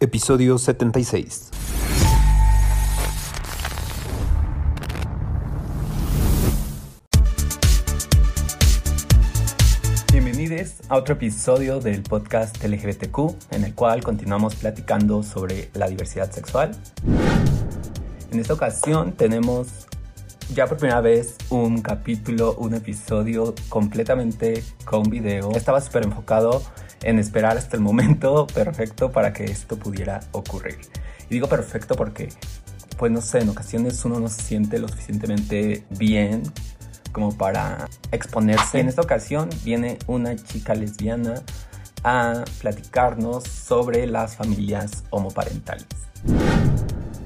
Episodio 76. Bienvenidos a otro episodio del podcast LGBTQ, en el cual continuamos platicando sobre la diversidad sexual. En esta ocasión tenemos ya por primera vez un capítulo, un episodio completamente con video. Estaba súper enfocado en esperar hasta el momento perfecto para que esto pudiera ocurrir. Y digo perfecto porque, pues no sé, en ocasiones uno no se siente lo suficientemente bien como para exponerse. En esta ocasión viene una chica lesbiana a platicarnos sobre las familias homoparentales.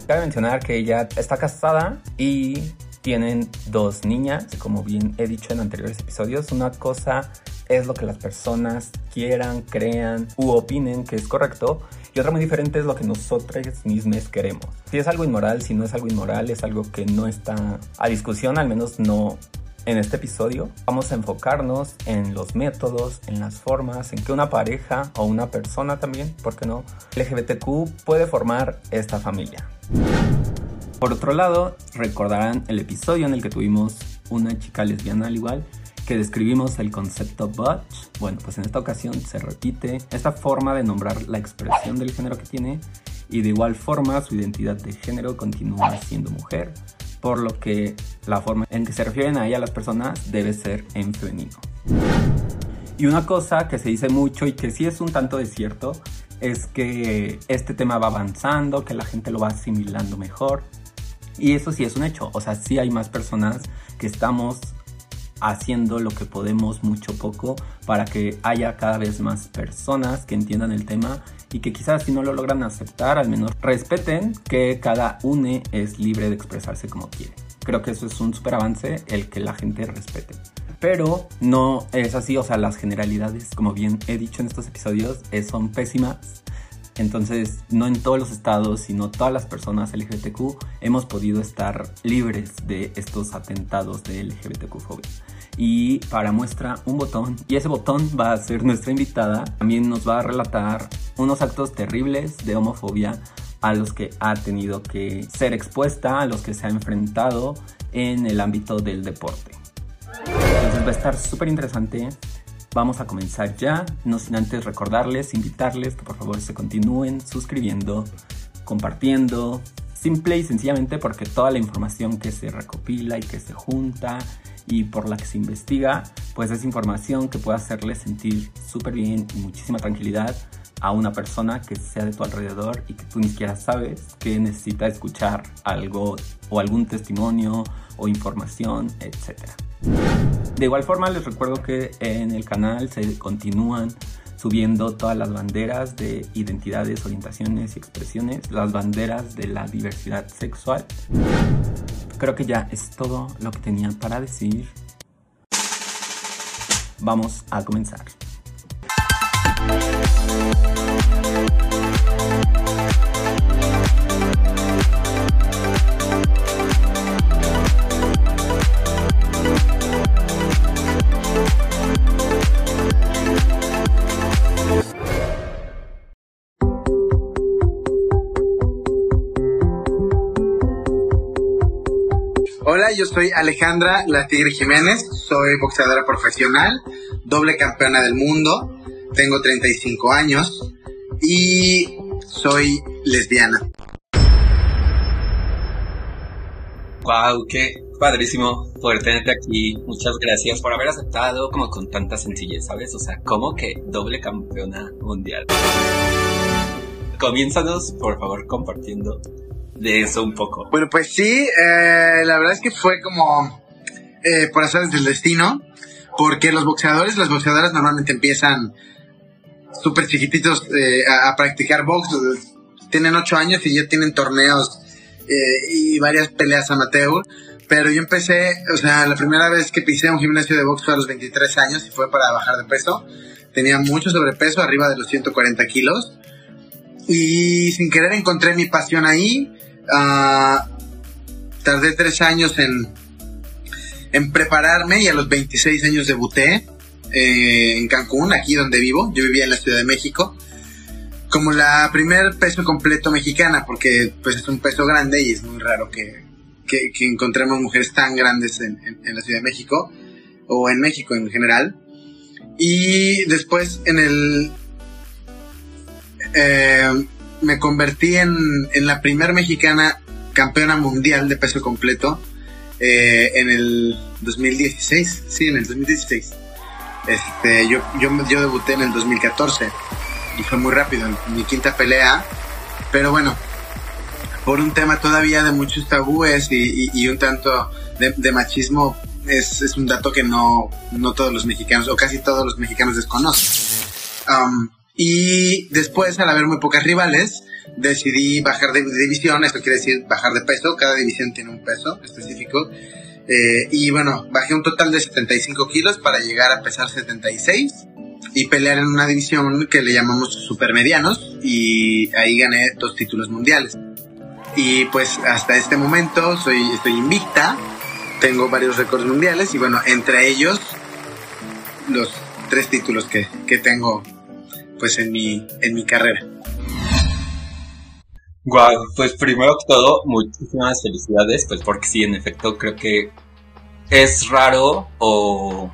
Cabe mencionar que ella está casada y tienen dos niñas. Como bien he dicho en anteriores episodios, una cosa es lo que las personas quieran, crean u opinen que es correcto. Y otra muy diferente es lo que nosotros mismos queremos. Si es algo inmoral, si no es algo inmoral, es algo que no está a discusión, al menos no en este episodio. Vamos a enfocarnos en los métodos, en las formas, en que una pareja o una persona también, ¿por qué no? LGBTQ puede formar esta familia. Por otro lado, recordarán el episodio en el que tuvimos una chica lesbiana al igual que describimos el concepto butch, bueno, pues en esta ocasión se repite esta forma de nombrar la expresión del género que tiene y de igual forma su identidad de género continúa siendo mujer, por lo que la forma en que se refieren a ella las personas debe ser en femenino. Y una cosa que se dice mucho y que sí es un tanto de cierto es que este tema va avanzando, que la gente lo va asimilando mejor. Y eso sí es un hecho, o sea, sí hay más personas que estamos haciendo lo que podemos mucho poco para que haya cada vez más personas que entiendan el tema y que quizás si no lo logran aceptar, al menos respeten que cada une es libre de expresarse como quiere. Creo que eso es un super avance, el que la gente respete. Pero no es así, o sea, las generalidades, como bien he dicho en estos episodios, son pésimas. Entonces, no en todos los estados, sino todas las personas LGBTQ hemos podido estar libres de estos atentados de LGBTQ-fobia y para muestra un botón y ese botón va a ser nuestra invitada. También nos va a relatar unos actos terribles de homofobia a los que ha tenido que ser expuesta, a los que se ha enfrentado en el ámbito del deporte. Entonces va a estar súper interesante. Vamos a comenzar ya, no sin antes recordarles, invitarles que por favor se continúen suscribiendo, compartiendo, simple y sencillamente porque toda la información que se recopila y que se junta y por la que se investiga, pues es información que puede hacerle sentir súper bien y muchísima tranquilidad a una persona que sea de tu alrededor y que tú ni siquiera sabes que necesita escuchar algo o algún testimonio o información, etc. De igual forma les recuerdo que en el canal se continúan subiendo todas las banderas de identidades, orientaciones y expresiones, las banderas de la diversidad sexual. Creo que ya es todo lo que tenía para decir. Vamos a comenzar. Yo soy Alejandra La Tigre Jiménez, soy boxeadora profesional, doble campeona del mundo, tengo 35 años y soy lesbiana. Wow, qué padrísimo poder tenerte aquí. Muchas gracias por haber aceptado como con tanta sencillez, ¿sabes? O sea, como que doble campeona mundial. Comiénzanos, por favor, compartiendo de eso un poco. Bueno, pues sí, eh, la verdad es que fue como eh, por hacer del destino, porque los boxeadores, las boxeadoras normalmente empiezan súper chiquititos eh, a, practicar box, tienen ocho años y ya tienen torneos y varias peleas amateur. Pero yo empecé, o sea, la primera vez que pisé un gimnasio de box fue a los 23 años y fue para bajar de peso. Tenía mucho sobrepeso, arriba de los 140 kilos. Y sin querer encontré mi pasión ahí. Ah, tardé tres años en, en prepararme y a los 26 años debuté eh, en Cancún, aquí donde vivo. Yo vivía en la Ciudad de México. como la primer peso completo mexicana, porque pues es un peso grande y es muy raro que, que, encontremos mujeres tan grandes en, en, la Ciudad de México o en México en general. Y después en el... Eh, me convertí en, en la primer mexicana campeona mundial de peso completo eh, en el 2016. Sí, en el 2016. Este, yo, yo, yo debuté en el 2014 y fue muy rápido, mi quinta pelea. Pero bueno, por un tema todavía de muchos tabúes y, y, un tanto de, machismo, es, es, un dato que no, no todos los mexicanos, o casi todos los mexicanos desconocen. Um, y después, al haber muy pocas rivales, decidí bajar de división, esto quiere decir bajar de peso, cada división tiene un peso específico. Eh, y bueno, bajé un total de 75 kilos para llegar a pesar 76 y pelear en una división que le llamamos supermedianos y ahí gané dos títulos mundiales. Y pues hasta este momento soy, estoy invicta, tengo varios récords mundiales y bueno, entre ellos los tres títulos que, que tengo pues en mi, en mi carrera. Guau, pues primero que todo, muchísimas felicidades, pues porque sí, en efecto, creo que es raro o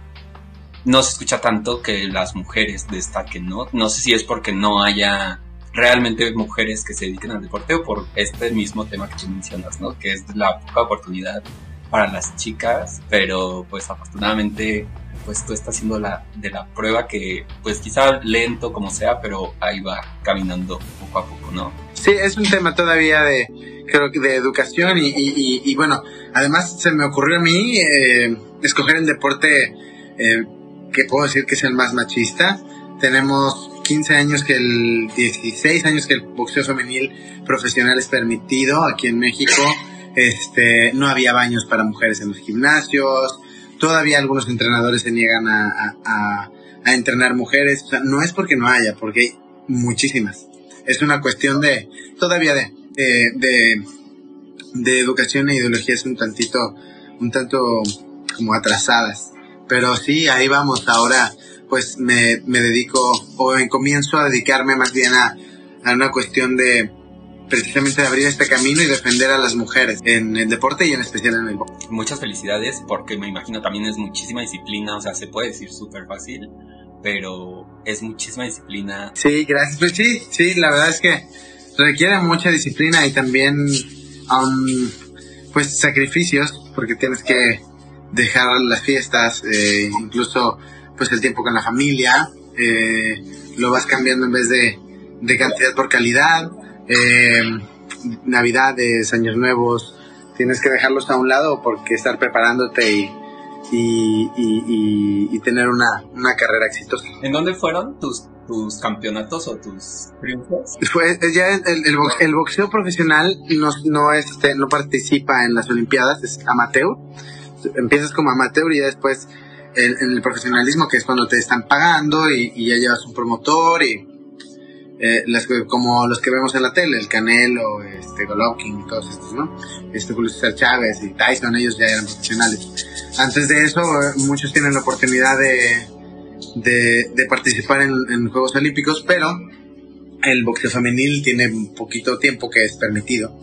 no se escucha tanto que las mujeres destaquen, ¿no? No sé si es porque no haya realmente mujeres que se dediquen al deporte o por este mismo tema que tú mencionas, ¿no? Que es la poca oportunidad para las chicas, pero pues afortunadamente pues tú estás haciendo la, de la prueba que pues quizá lento como sea, pero ahí va caminando poco a poco, ¿no? Sí, es un tema todavía de, creo que de educación y, y, bueno, además se me ocurrió a mí eh, escoger el deporte eh, que puedo decir que es el más machista. Tenemos 15 años que el 16 años que el boxeo femenil profesional es permitido aquí en México. Este, no había baños para mujeres en los gimnasios. Todavía algunos entrenadores se niegan a, a, entrenar mujeres. O sea, no es porque no haya, porque hay muchísimas es una cuestión de, todavía de, de, de, educación e ideologías un tantito, un tanto como atrasadas. Pero sí, ahí vamos, ahora pues me, me dedico o comienzo a dedicarme más bien a, a una cuestión de precisamente abrir este camino y defender a las mujeres en el deporte y en especial en el boxeo. Muchas felicidades porque me imagino también es muchísima disciplina, o sea, se puede decir súper fácil, pero es muchísima disciplina. Sí, gracias. Pues sí, sí, la verdad es que requiere mucha disciplina y también, um, pues, sacrificios, porque tienes que dejar las fiestas, eh, incluso, pues, el tiempo con la familia, eh, lo vas cambiando en vez de, de cantidad por calidad, eh, navidades, años nuevos, tienes que dejarlos a un lado porque estar preparándote y y, y, tener una, una, carrera exitosa. ¿En dónde fueron tus, tus campeonatos o tus triunfos? Fue, ya el, el, boxeo profesional no, no, este, no participa en las Olimpiadas, es amateur. Empiezas como amateur y ya después en el profesionalismo, que es cuando te están pagando y, y ya llevas un promotor y eh, las, como los que vemos en la tele, el Canelo, este, Golovkin, todos estos, ¿no? Este Julio Chávez y Tyson, ellos ya eran profesionales. Antes de eso, muchos tienen la oportunidad de, de, de participar en, en, Juegos Olímpicos, pero el boxeo femenil tiene poquito tiempo que es permitido.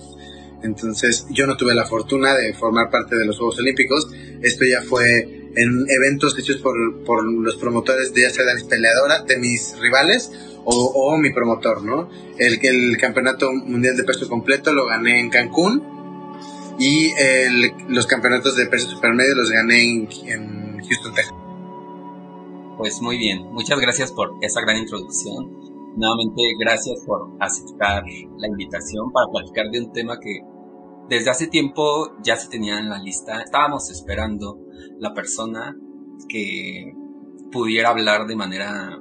Entonces, yo no tuve la fortuna de formar parte de los Juegos Olímpicos. Esto ya fue en eventos hechos por, por los promotores de ya sea de mis peleadoras, de mis rivales, o, mi promotor, ¿no? El, el campeonato mundial de peso completo lo gané en Cancún y el, los campeonatos de peso supermedio los gané en, en Houston, Texas. Pues muy bien, muchas gracias por esa gran introducción. Nuevamente, gracias por aceptar la invitación para platicar de un tema que desde hace tiempo ya se tenía en la lista. Estábamos esperando la persona que pudiera hablar de manera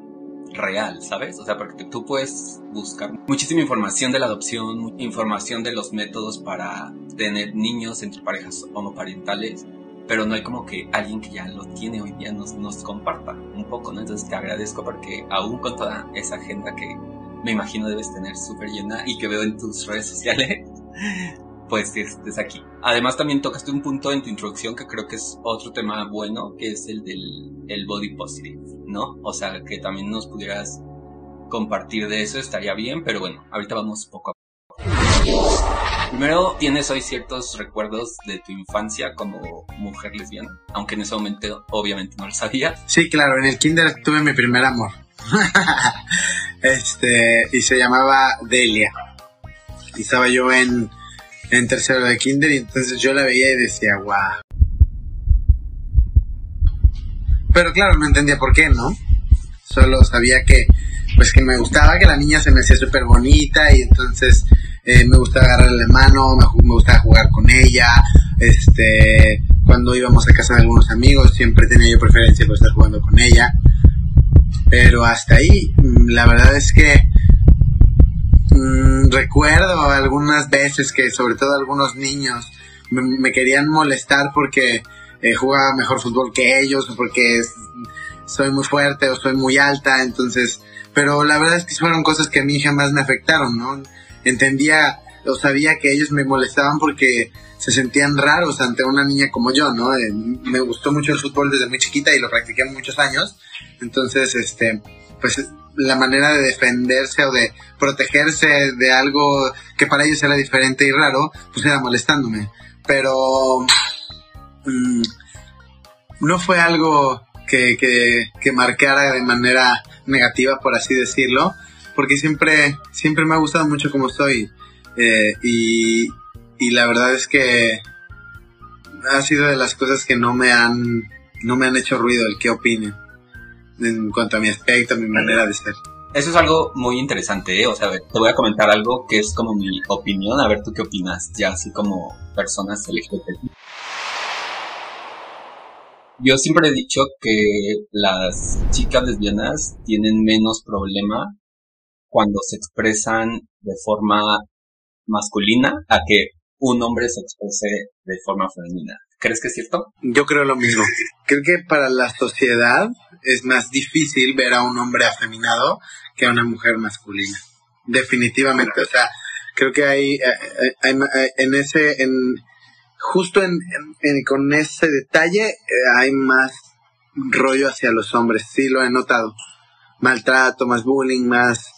real, ¿sabes? O sea, porque tú puedes buscar muchísima información de la adopción, información de los métodos para tener niños entre parejas homoparentales, pero no hay como que alguien que ya lo tiene hoy día nos, nos comparta un poco, ¿no? Entonces te agradezco porque aún con toda esa agenda que me imagino debes tener súper llena y que veo en tus redes sociales, pues estés aquí. Además también tocaste un punto en tu introducción que creo que es otro tema bueno, que es el del el body positive, ¿no? O sea, que también nos pudieras compartir de eso estaría bien, pero bueno, ahorita vamos poco a poco. Primero, ¿tienes hoy ciertos recuerdos de tu infancia como mujer lesbiana? Aunque en ese momento obviamente no lo sabías. Sí, claro, en el kinder tuve mi primer amor. este, y se llamaba Delia. Y estaba yo en, en tercero de kinder y entonces yo la veía y decía, wow. Pero claro, no entendía por qué, ¿no? Solo sabía que, pues que me gustaba, que la niña se me hacía súper bonita y entonces eh, me gustaba agarrarle la mano, me, me gustaba jugar con ella, este, cuando íbamos a casa de algunos amigos siempre tenía yo preferencia por estar jugando con ella. Pero hasta ahí, mm, la verdad es que mmm, recuerdo algunas veces que sobre todo algunos niños me, querían molestar porque eh, jugaba mejor fútbol que ellos o porque soy muy fuerte o soy muy alta, entonces, pero la verdad es que fueron cosas que a mí jamás me afectaron, ¿no? Entendía o sabía que ellos me molestaban porque se sentían raros ante una niña como yo, ¿no? Eh, me gustó mucho el fútbol desde muy chiquita y lo practiqué muchos años, entonces, este, pues la manera de defenderse o de protegerse de algo que para ellos era diferente y raro, pues era molestándome. Pero mmm, no fue algo que, que, que, marcara de manera negativa, por así decirlo, porque siempre, siempre me ha gustado mucho como soy. Eh, y, y la verdad es que ha sido de las cosas que no me han, no me han hecho ruido el que opinen en cuanto a mi aspecto, mi manera de ser. Eso es algo muy interesante, ¿eh? O sea, te voy a comentar algo que es como mi opinión, a ver tú qué opinas, ya así como personas LGBT. Yo siempre he dicho que las chicas lesbianas tienen menos problema cuando se expresan de forma masculina a que un hombre se exprese de forma femenina. ¿Crees que es cierto? Yo creo lo mismo. Creo que para la sociedad es más difícil ver a un hombre afeminado que a una mujer masculina. Definitivamente. O sea, creo que hay, hay, hay en ese, en, justo en, en, con ese detalle eh, hay más rollo hacia los hombres. Sí, lo he notado. Maltrato, más bullying, más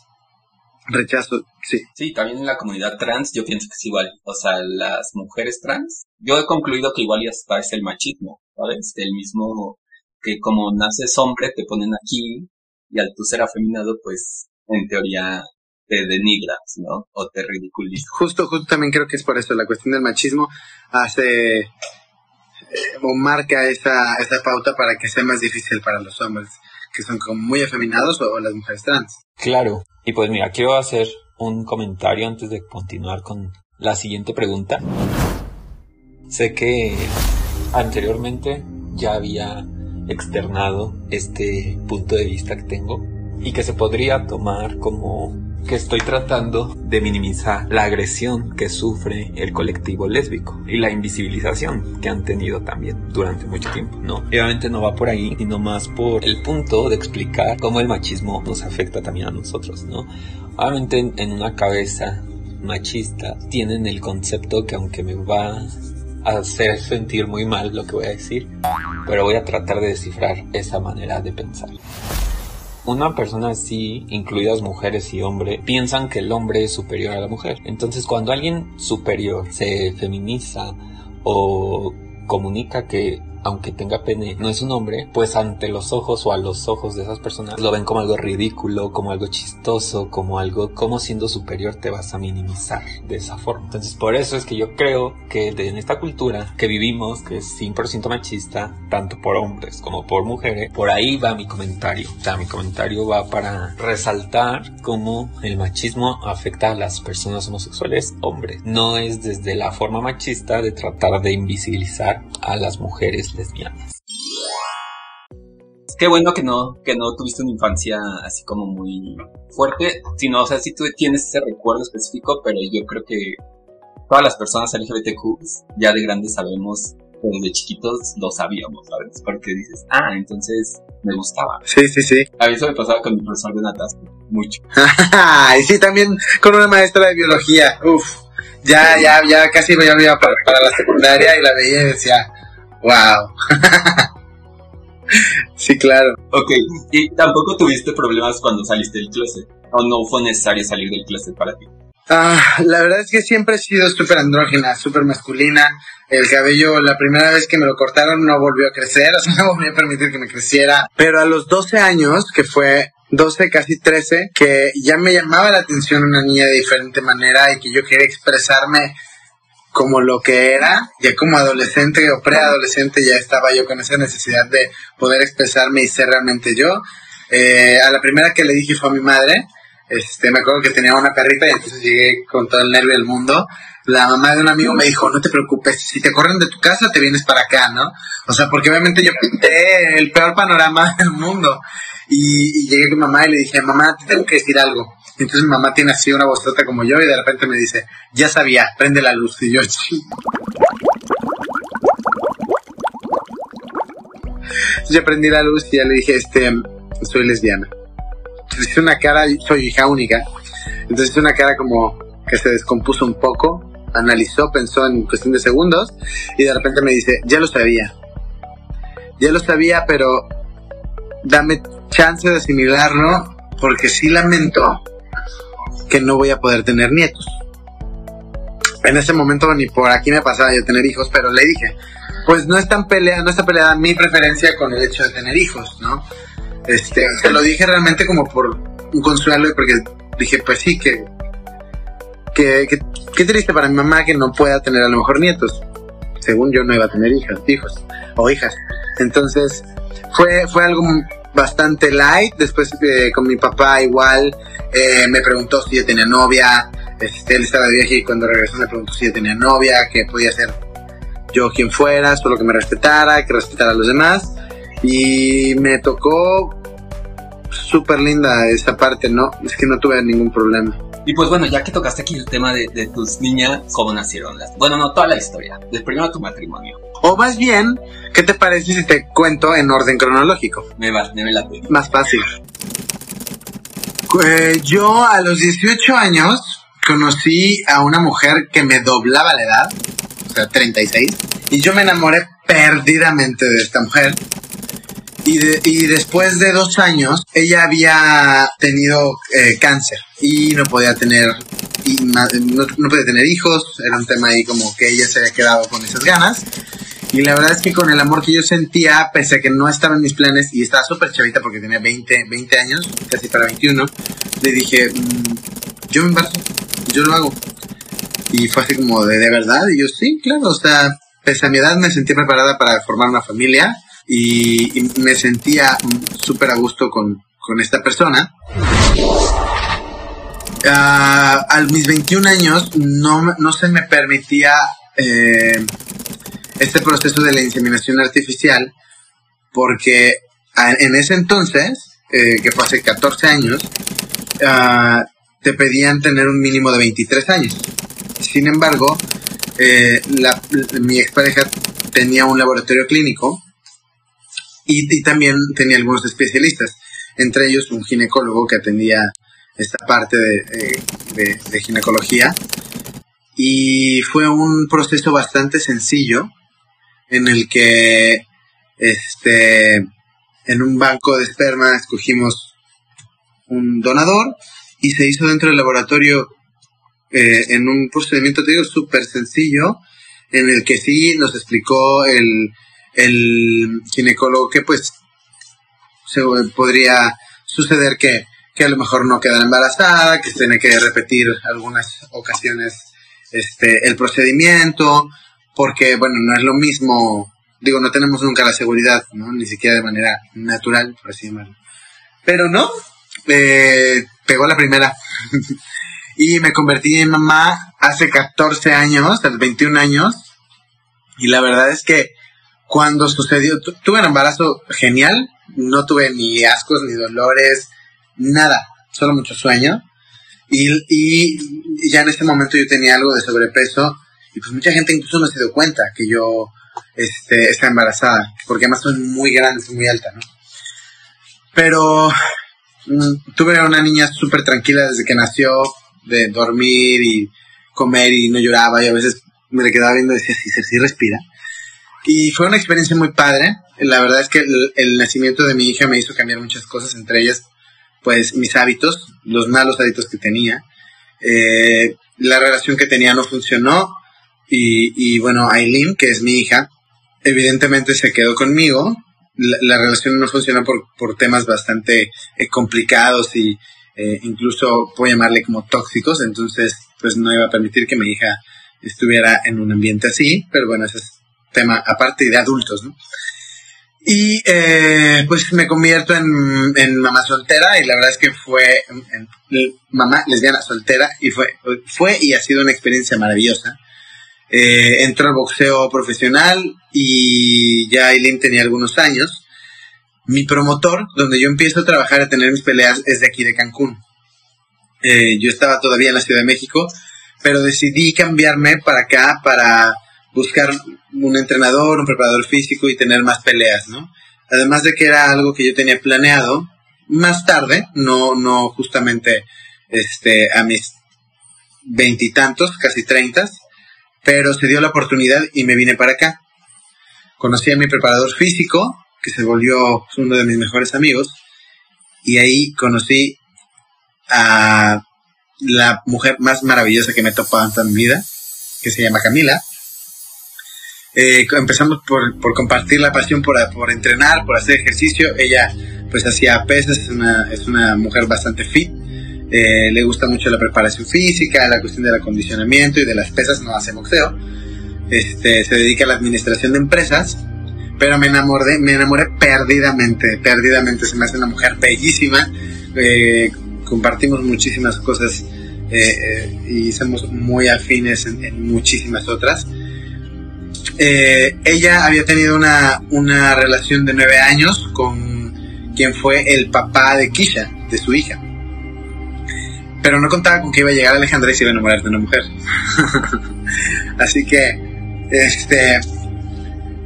rechazo, sí. Sí, también en la comunidad trans yo pienso que es igual. O sea, las mujeres trans, yo he concluido que igual ya está es el machismo, ¿sabes? El mismo que como naces hombre te ponen aquí y al tú ser afeminado, pues en teoría te denigras, ¿no? O te ridiculizas. Justo, justo también creo que es por eso la cuestión del machismo hace eh, o marca esa, esa pauta para que sea más difícil para los hombres que son como muy afeminados o, o las mujeres trans. Claro, y pues mira, quiero hacer un comentario antes de continuar con la siguiente pregunta. Sé que anteriormente ya había externado este punto de vista que tengo y que se podría tomar como que estoy tratando de minimizar la agresión que sufre el colectivo lésbico y la invisibilización que han tenido también durante mucho tiempo. No, obviamente no va por ahí, sino más por el punto de explicar cómo el machismo nos afecta también a nosotros, ¿no? Obviamente en, una cabeza machista tienen el concepto que aunque me va a hacer sentir muy mal lo que voy a decir, pero voy a tratar de descifrar esa manera de pensar una persona así, incluidas mujeres y hombres, piensan que el hombre es superior a la mujer. Entonces cuando alguien superior se feminiza o comunica que aunque tenga pene, no es un hombre, pues ante los ojos o a los ojos de esas personas lo ven como algo ridículo, como algo chistoso, como algo, como siendo superior te vas a minimizar de esa forma. Entonces por eso es que yo creo que en esta cultura que vivimos, que es 100% machista, tanto por hombres como por mujeres, por ahí va mi comentario. O sea, mi comentario va para resaltar cómo el machismo afecta a las personas homosexuales hombres. No es desde la forma machista de tratar de invisibilizar a las mujeres lesbianas. Qué bueno que no, que no tuviste una infancia así como muy fuerte, sino, o sea, si tú tienes ese recuerdo específico, pero yo creo que todas las personas LGBTQ ya de grandes sabemos, pero de chiquitos lo sabíamos, ¿sabes? Porque dices, ah, entonces me gustaba. Sí, sí, sí. A mí eso me pasaba con mi profesor de natación, mucho. y sí, también con una maestra de biología, uff. Ya, ya, ya casi me iba para, para la secundaria y la veía y decía, Wow. sí, claro. Ok, ¿y tampoco tuviste problemas cuando saliste del closet? ¿O no fue necesario salir del closet para ti? Ah, la verdad es que siempre he sido súper andrógina, súper masculina. El cabello, la primera vez que me lo cortaron no volvió a crecer, o sea, no volvió a permitir que me creciera. Pero a los 12 años, que fue 12, casi 13, que ya me llamaba la atención una niña de diferente manera y que yo quería expresarme como lo que era, ya como adolescente o preadolescente ya estaba yo con esa necesidad de poder expresarme y ser realmente yo. Eh, a la primera que le dije fue a mi madre, este, me acuerdo que tenía una perrita y entonces llegué con todo el nervio del mundo. La mamá de un amigo me dijo, no te preocupes, si te corren de tu casa te vienes para acá, ¿no? O sea, porque obviamente yo pinté el peor panorama del mundo. Y, llegué con mamá y le dije, mamá, te tengo que decir algo. entonces mi mamá tiene así una bozota como yo y de repente me dice, ya sabía, prende la luz. Y yo, yo prendí la luz y ya le dije, este, soy lesbiana. Entonces hice una cara, soy hija única. Entonces hice una cara como que se descompuso un poco, analizó, pensó en cuestión de segundos y de repente me dice, ya lo sabía. Ya lo sabía, pero dame chance de asimilarlo porque sí lamento que no voy a poder tener nietos. En ese momento ni por aquí me pasaba yo tener hijos, pero le dije, pues no es tan pelea, no está peleada mi preferencia con el hecho de tener hijos, ¿no? Este, lo dije realmente como por un consuelo y porque dije, pues sí, que, que, que, triste para mi mamá que no pueda tener a lo mejor nietos. Según yo no iba a tener hijas, hijos o hijas. Entonces, fue, fue algo bastante light. Después eh, con mi papá igual eh, me preguntó si yo tenía novia. Este, él estaba de y cuando regresó me preguntó si yo tenía novia, que podía ser yo quien fuera, solo que me respetara, que respetara a los demás. Y me tocó súper linda esa parte, ¿no? Es que no tuve ningún problema. Y pues bueno, ya que tocaste aquí el tema de, tus niñas, ¿cómo nacieron las? Bueno, no, toda la historia. Del primero tu matrimonio. O más bien, ¿qué te parece si te cuento en orden cronológico? Me va, me la Más fácil. Eh, yo a los 18 años conocí a una mujer que me doblaba la edad, o sea, 36, y yo me enamoré perdidamente de esta mujer. Y, después de dos años, ella había tenido eh, cáncer y no podía tener y no, podía tener hijos, era un tema ahí como que ella se había quedado con esas ganas. Y la verdad es que con el amor que yo sentía, pese a que no estaba en mis planes y estaba súper chavita porque tenía 20, 20 años, casi para 21, le dije, mm, yo me embarazo, yo lo hago. Y fue así como de, de verdad, y yo sí, claro, o sea, pese a mi edad me sentí preparada para formar una familia y, me sentía súper a gusto con, esta persona. Uh, a mis 21 años no, se me permitía eh, este proceso de la inseminación artificial porque en ese entonces, eh, que fue hace 14 años, ah, te pedían tener un mínimo de 23 años. Sin embargo, eh, mi expareja tenía un laboratorio clínico y, también tenía algunos especialistas, entre ellos un ginecólogo que atendía esta parte de, de, ginecología. Y fue un proceso bastante sencillo en el que este en un banco de esperma escogimos un donador y se hizo dentro del laboratorio eh, en un procedimiento, te digo, súper sencillo, en el que sí nos explicó el, el ginecólogo que pues se podría suceder que, a lo mejor no queda embarazada, que se tiene que repetir algunas ocasiones este el procedimiento, porque bueno, no es lo mismo, digo, no tenemos nunca la seguridad, ¿no? Ni siquiera de manera natural, por así decirlo. Pero no, eh, pegó la primera. y me convertí en mamá hace 14 años, a los 21 años. Y la verdad es que cuando sucedió, tuve un embarazo genial, no tuve ni ascos, ni dolores, nada, solo mucho sueño. Y, y, ya en este momento yo tenía algo de sobrepeso y pues mucha gente incluso no se dio cuenta que yo este, estaba embarazada, porque además soy muy grande, soy muy alta, ¿no? Pero mm, tuve una niña súper tranquila desde que nació, de dormir y comer y no lloraba y a veces me le quedaba viendo y decía, sí, sí respira Y fue una experiencia muy padre. La verdad es que el, nacimiento de mi hija me hizo cambiar muchas cosas, entre ellas, pues, mis hábitos, los malos hábitos que tenía. Eh, la relación que tenía no funcionó. Y, y bueno, Aileen, que es mi hija, evidentemente se quedó conmigo. La, relación no funcionó por, por temas bastante eh, complicados y eh, incluso puedo llamarle como tóxicos. Entonces, pues no iba a permitir que mi hija estuviera en un ambiente así. Pero bueno, ese es tema aparte de adultos, ¿no? Y eh, pues me convierto en, mamá soltera y la verdad es que fue mamá lesbiana soltera y fue, fue y ha sido una experiencia maravillosa. Eh, entró al boxeo profesional y ya Aileen tenía algunos años. Mi promotor, donde yo empiezo a trabajar a tener mis peleas, es de aquí de Cancún. Eh, yo estaba todavía en la Ciudad de México, pero decidí cambiarme para acá para buscar un entrenador, un preparador físico y tener más peleas, ¿no? Además de que era algo que yo tenía planeado más tarde, no, no justamente este, a mis veintitantos, casi treintas, pero se dio la oportunidad y me vine para acá. Conocí a mi preparador físico, que se volvió uno de mis mejores amigos, y ahí conocí a la mujer más maravillosa que me he topado en toda mi vida, que se llama Camila. Eh, empezamos por, por, compartir la pasión por, por, entrenar, por hacer ejercicio. Ella pues hacía pesas, es una, es una mujer bastante fit. Eh, le gusta mucho la preparación física, la cuestión del acondicionamiento y de las pesas, no hace boxeo. Este, se dedica a la administración de empresas, pero me enamoré, me enamoré perdidamente, perdidamente. Se me hace una mujer bellísima. Eh, compartimos muchísimas cosas y somos muy afines en, en muchísimas otras. Eh, ella había tenido una, una relación de nueve años con quien fue el papá de Kisha, de su hija. Pero no contaba con que iba a llegar Alejandra y se iba a enamorar de una mujer. Así que, este,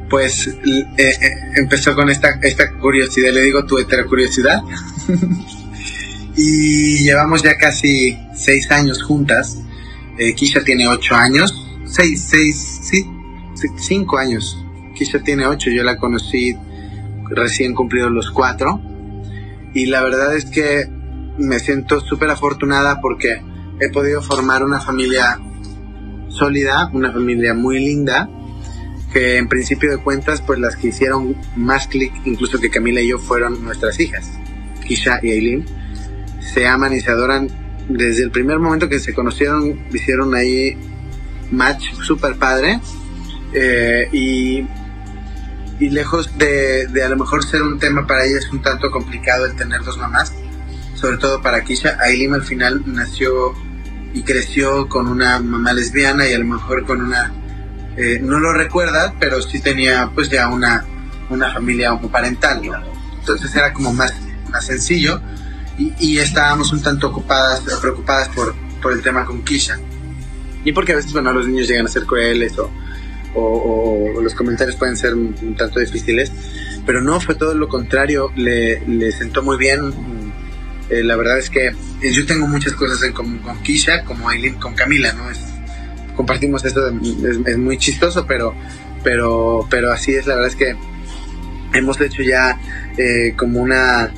pues eh, eh, empezó con esta, esta curiosidad, le digo tu curiosidad. y llevamos ya casi seis años juntas. Kisha tiene ocho años, seis, seis, sí, cinco años. Quizá tiene ocho, yo la conocí recién cumplidos los cuatro. Y la verdad es que me siento súper afortunada porque he podido formar una familia sólida, una familia muy linda, que en principio de cuentas, pues las que hicieron más clic, incluso que Camila y yo, fueron nuestras hijas, Kisha y Aileen. Se aman y se adoran desde el primer momento que se conocieron, hicieron ahí match súper padre eh, y, y, lejos de, de, a lo mejor ser un tema para ella es un tanto complicado el tener dos mamás, sobre todo para Kisha. Aileen al final nació y creció con una mamá lesbiana y a lo mejor con una, eh, no lo recuerda, pero sí tenía pues ya una, una familia homoparental, Entonces era como más, más sencillo y, y estábamos un tanto ocupadas, preocupadas por, por el tema con Kisha. Y porque a veces, bueno, los niños llegan a ser crueles o, o, los comentarios pueden ser un, tanto difíciles, pero no, fue todo lo contrario, le, le sentó muy bien. Eh, la verdad es que eh, yo tengo muchas cosas en común con Kisha, como Aileen con Camila, ¿no? Es, compartimos esto, es, muy chistoso, pero, pero, pero así es, la verdad es que hemos hecho ya eh, como una,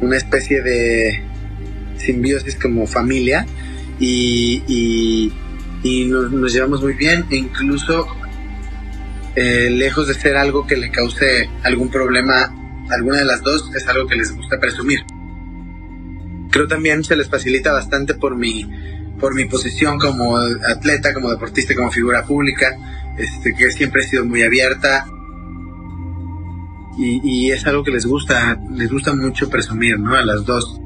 una especie de simbiosis como familia y, y, y nos, nos, llevamos muy bien e incluso eh, lejos de ser algo que le cause algún problema a alguna de las dos, es algo que les gusta presumir. Creo también se les facilita bastante por mi, por mi posición como atleta, como deportista, como figura pública, este, que siempre he sido muy abierta. Y, y es algo que les gusta, les gusta mucho presumir, ¿no? A las dos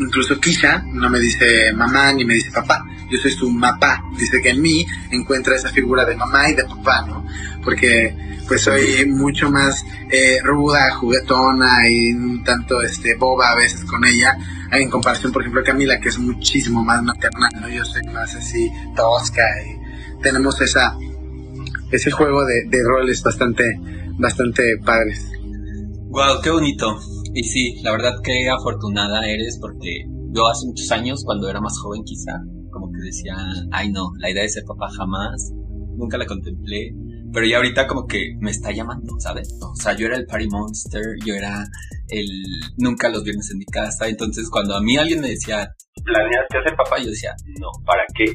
incluso Kisha no me dice mamá ni me dice papá, yo soy su mapá. Dice que en mí encuentra esa figura de mamá y de papá, ¿no? Porque pues soy mucho más eh, ruda, juguetona y un tanto este, boba a veces con ella, en comparación, por ejemplo, a Camila, que es muchísimo más maternal, ¿no? Yo soy más así tosca y tenemos esa ese juego de, roles bastante, bastante padres. Wow, qué bonito. Y sí, la verdad que afortunada eres porque yo hace muchos años, cuando era más joven quizá, como que decía, ay no, la idea de ser papá jamás, nunca la contemplé. pero ya ahorita como que me está llamando, ¿sabes? O sea, yo era el party monster, yo era el nunca los viernes en mi casa, entonces cuando a mí alguien me decía, ¿planeaste hacer papá? Yo decía, no, ¿para qué?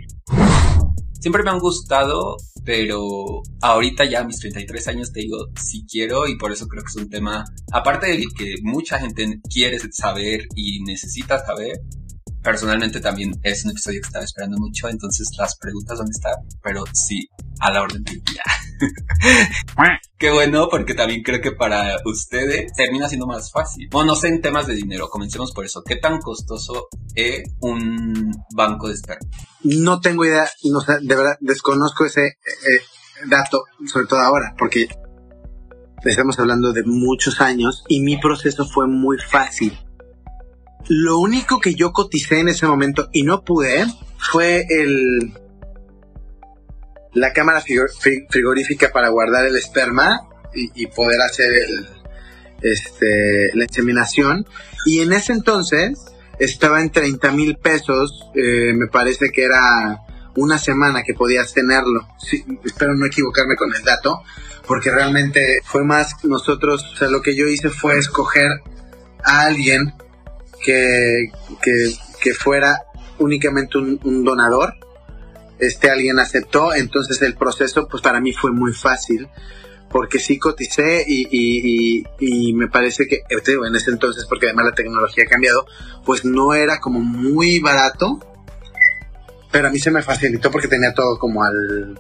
Siempre me han gustado, pero ahorita ya a mis 33 años te digo, sí quiero y por eso creo que es un tema, aparte de que mucha gente quiere saber y necesita saber, personalmente también es un episodio que estaba esperando mucho, entonces las preguntas van a estar, pero sí, a la orden del día. Qué bueno, porque también creo que para ustedes termina siendo más fácil. Bueno, no sé en temas de dinero, comencemos por eso. ¿Qué tan costoso es un banco de esperma? No tengo idea, no, de verdad desconozco ese eh, dato, sobre todo ahora, porque estamos hablando de muchos años y mi proceso fue muy fácil lo único que yo coticé en ese momento y no pude fue el la cámara frigorífica para guardar el esperma y, poder hacer el, este, la inseminación. Y en ese entonces estaba en 30 mil pesos, eh, me parece que era una semana que podías tenerlo. espero no equivocarme con el dato, porque realmente fue más nosotros, o sea, lo que yo hice fue escoger a alguien que, que, fuera únicamente un, donador. Este alguien aceptó, entonces el proceso pues para mí fue muy fácil porque sí coticé y, y, me parece que eh, en ese entonces, porque además la tecnología ha cambiado, pues no era como muy barato, pero a mí se me facilitó porque tenía todo como al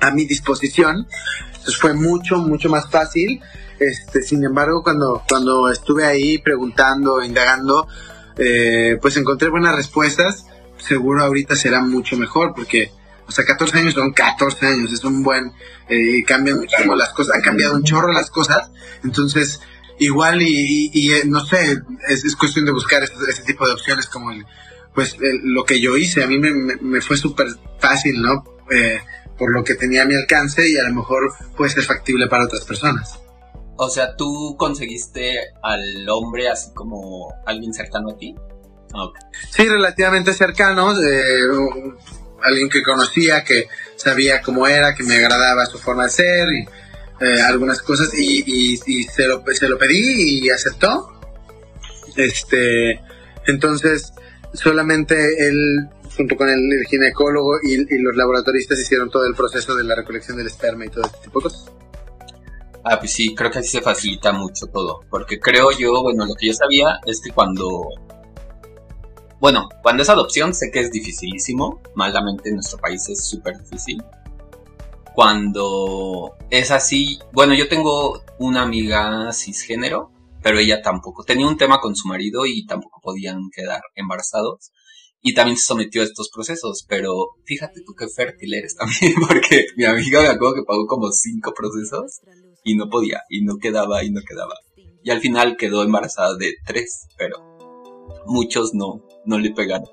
a mi disposición, entonces fue mucho, mucho más fácil este, sin embargo, cuando, cuando estuve ahí preguntando, indagando, eh, pues encontré buenas respuestas. Seguro ahorita será mucho mejor porque, o sea, 14 años son 14 años, es un buen, eh, cambian las cosas, han cambiado un chorro las cosas. Entonces, igual y, eh, no sé, es, cuestión de buscar ese, tipo de opciones como el, pues lo que yo hice. A mí me, me, fue súper fácil, ¿no? Eh, por lo que tenía a mi alcance y a lo mejor puede ser factible para otras personas. O sea, tú conseguiste al hombre así como alguien cercano a ti. Sí, relativamente cercano. Eh, alguien que conocía, que sabía cómo era, que me agradaba su forma de ser y eh, algunas cosas. Y, se, lo, se lo pedí y aceptó. Este, entonces, solamente él junto con el, ginecólogo y, y, los laboratoristas hicieron todo el proceso de la recolección del esperma y todo este tipo de cosas. Ah, pues sí, creo que así se facilita mucho todo. Porque creo yo, bueno, lo que yo sabía es que cuando. Bueno, cuando es adopción sé que es dificilísimo. Malamente en nuestro país es súper difícil. Cuando es así. Bueno, yo tengo una amiga cisgénero, pero ella tampoco. Tenía un tema con su marido y tampoco podían quedar embarazados y también se sometió a estos procesos, pero fíjate tú qué fértil eres también, porque mi amiga me acuerdo que pagó como cinco procesos y no podía, y no quedaba, y no quedaba. Y al final quedó embarazada de tres, pero muchos no, no le pegaron.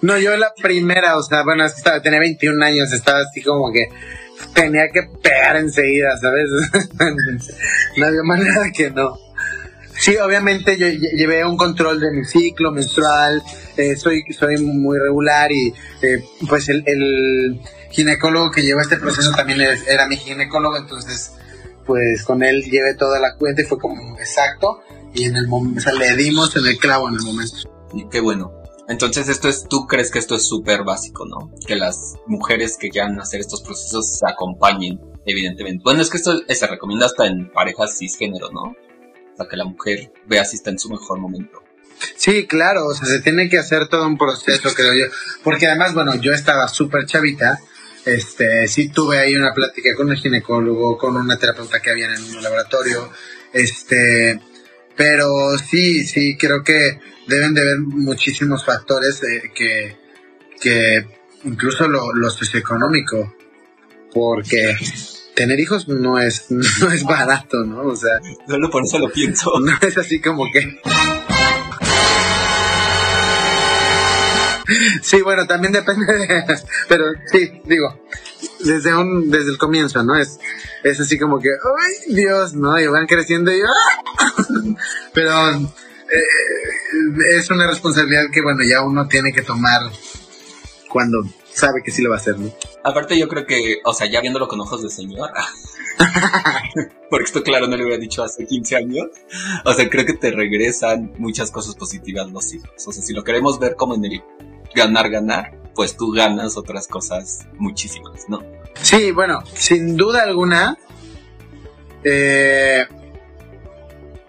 No, yo la primera, o sea, bueno, estaba, tenía 21 años, estaba así como que tenía que pegar enseguida, ¿sabes? no había manera que no. Sí, obviamente yo llevé un control de mi ciclo menstrual, eh, soy, soy muy regular y eh, pues el, el, ginecólogo que lleva este proceso también era mi ginecólogo, entonces pues con él llevé toda la cuenta y fue como exacto y en el momento, o sea, le dimos en el clavo en el momento. Y qué bueno. Entonces esto es, tú crees que esto es súper básico, ¿no? Que las mujeres que quieran hacer estos procesos se acompañen, evidentemente. Bueno, es que esto se recomienda hasta en parejas cisgénero, ¿no? que la mujer vea si está en su mejor momento. Sí, claro, o sea, se tiene que hacer todo un proceso, creo yo. Porque además, bueno, yo estaba súper chavita, este, sí tuve ahí una plática con el ginecólogo, con una terapeuta que había en un laboratorio, este, pero sí, sí, creo que deben de haber muchísimos factores que, que incluso lo, lo socioeconómico, porque tener hijos no es, no es barato, ¿no? O sea. Solo por eso lo pienso. No es así como que. Sí, bueno, también depende de, pero sí, digo, desde un, desde el comienzo, ¿no? Es, es así como que, ¡ay, Dios! ¿no? Y van creciendo y, ¡ah! Pero eh, es una responsabilidad que, bueno, ya uno tiene que tomar cuando sabe que sí lo va a hacer, ¿no? Aparte yo creo que, o sea, ya viéndolo con ojos de señor, porque esto claro no le hubiera dicho hace 15 años, o sea, creo que te regresan muchas cosas positivas los hijos. O sea, si lo queremos ver como en el ganar, ganar, pues tú ganas otras cosas muchísimas, ¿no? Sí, bueno, sin duda alguna, eh,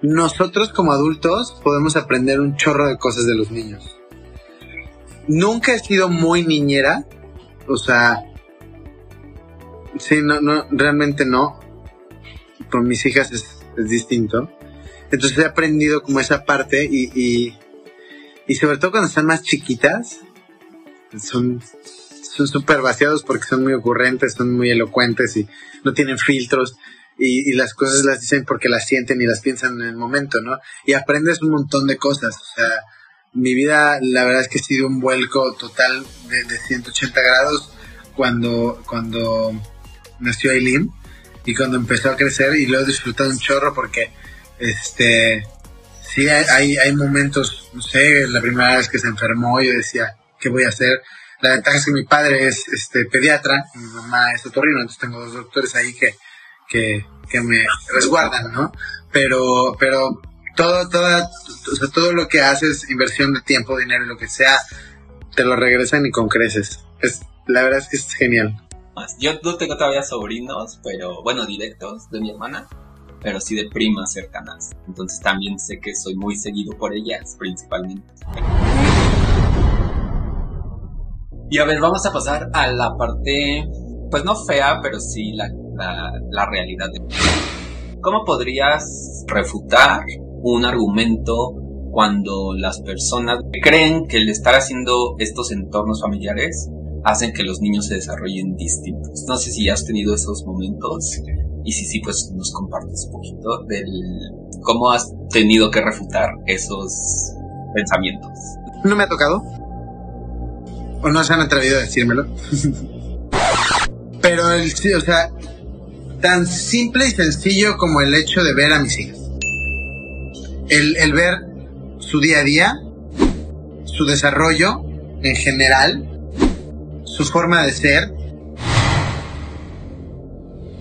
nosotros como adultos podemos aprender un chorro de cosas de los niños. Nunca he sido muy niñera, o sea, sí, no, no, realmente no. Con mis hijas es, distinto. Entonces he aprendido como esa parte y, y, y sobre todo cuando están más chiquitas, son son súper vaciados porque son muy ocurrentes, son muy elocuentes y no tienen filtros y, las cosas las dicen porque las sienten y las piensan en el momento, ¿no? Y aprendes un montón de cosas, o sea, mi vida la verdad es que ha sido un vuelco total de, 180 grados cuando, cuando nació Aileen y cuando empezó a crecer y lo he disfrutado un chorro porque este sí hay, hay momentos, no sé, la primera vez que se enfermó yo decía, ¿qué voy a hacer? La ventaja es que mi padre es este pediatra, mi mamá es otorrino, entonces tengo dos doctores ahí que, que, que me resguardan, ¿no? Pero, pero todo, toda, o sea, todo lo que haces, inversión de tiempo, dinero, lo que sea, te lo regresan y con creces. Es, la verdad es que es genial. Yo no tengo todavía sobrinos, pero bueno, directos de mi hermana, pero sí de primas cercanas. Entonces también sé que soy muy seguido por ellas, principalmente. Y a ver, vamos a pasar a la parte, pues no fea, pero sí la la, realidad. ¿Cómo podrías refutar un argumento cuando las personas creen que el estar haciendo estos entornos familiares hacen que los niños se desarrollen distintos? No sé si has tenido esos momentos y si sí, pues nos compartes un poquito del cómo has tenido que refutar esos pensamientos. No me ha tocado. O no se han atrevido a decírmelo. Pero el, o sea, tan simple y sencillo como el hecho de ver a mis hijas. El, ver su día a día, su desarrollo en general, su forma de ser.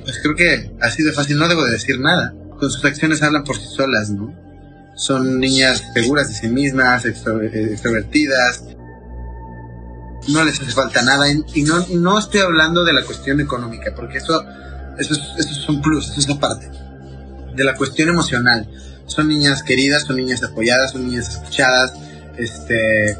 Pues creo que ha sido fácil, no debo decir nada. Con sus acciones hablan por sí solas, ¿no? Son niñas seguras de sí mismas, extrovertidas, no les hace falta nada. Y no, no estoy hablando de la cuestión económica, porque eso eso es, un plus, eso es aparte. De la cuestión emocional. Son niñas queridas, son niñas apoyadas, son niñas escuchadas. Este.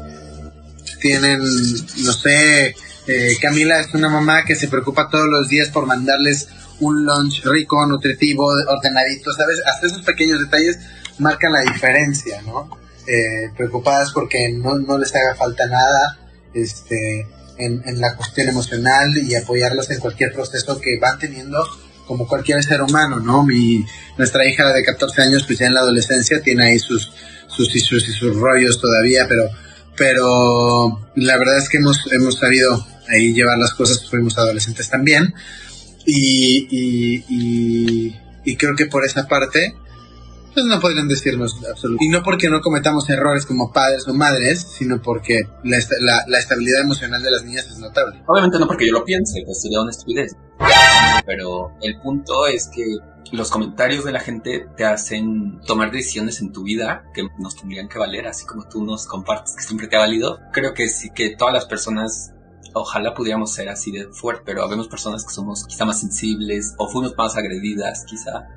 Tienen, no sé, eh, Camila es una mamá que se preocupa todos los días por mandarles un lunch rico, nutritivo, ordenadito, ¿sabes? Hasta esos pequeños detalles marcan la diferencia, ¿no? Eh, preocupadas porque no, no les haga falta nada, este, en, la cuestión emocional y apoyarlos en cualquier proceso que van teniendo como cualquier ser humano, ¿no? Mi, nuestra hija de 14 años, pues ya en la adolescencia, tiene ahí sus, sus y sus rollos todavía, pero, pero la verdad es que hemos, hemos sabido ahí llevar las cosas, fuimos adolescentes también, y, y, y, y creo que por esa parte, pues no podrían decirnos absolutamente. Y no porque no cometamos errores como padres o madres, sino porque la, estabilidad emocional de las niñas es notable. Obviamente no porque yo lo piense, pues sería una estupidez. Pero el punto es que los comentarios de la gente te hacen tomar decisiones en tu vida que nos tendrían que valer, así como tú nos compartes que siempre te ha valido. Creo que sí que todas las personas ojalá pudiéramos ser así de fuerte, pero habemos personas que somos quizá más sensibles o fuimos más agredidas quizá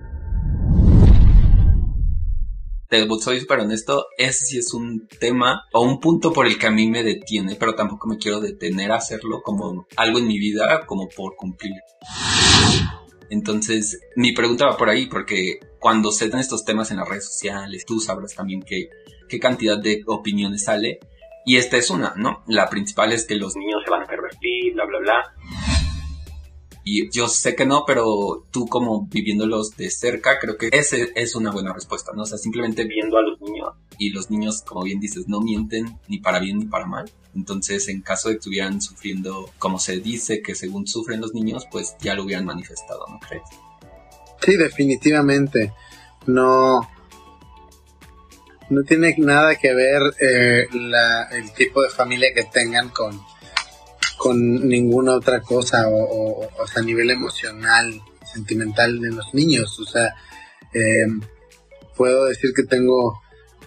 te soy súper honesto, ese sí es un tema o un punto por el que a mí me detiene, pero tampoco me quiero detener a hacerlo como algo en mi vida, como por cumplir. Entonces, mi pregunta va por ahí, porque cuando se dan estos temas en las redes sociales, tú sabrás también qué, qué cantidad de opiniones sale. Y esta es una, ¿no? La principal es que los niños se van a pervertir, bla, bla, bla. Y yo sé que no, pero tú como viviéndolos de cerca, creo que ese es una buena respuesta, ¿no? O sea, simplemente viendo a los niños y los niños, como bien dices, no mienten ni para bien ni para mal. Entonces, en caso de que estuvieran sufriendo, como se dice que según sufren los niños, pues ya lo hubieran manifestado, ¿no crees? Sí, definitivamente. No, no tiene nada que ver eh, el tipo de familia que tengan con, con ninguna otra cosa o, sea, a nivel emocional, sentimental de los niños. O sea, eh, puedo decir que tengo,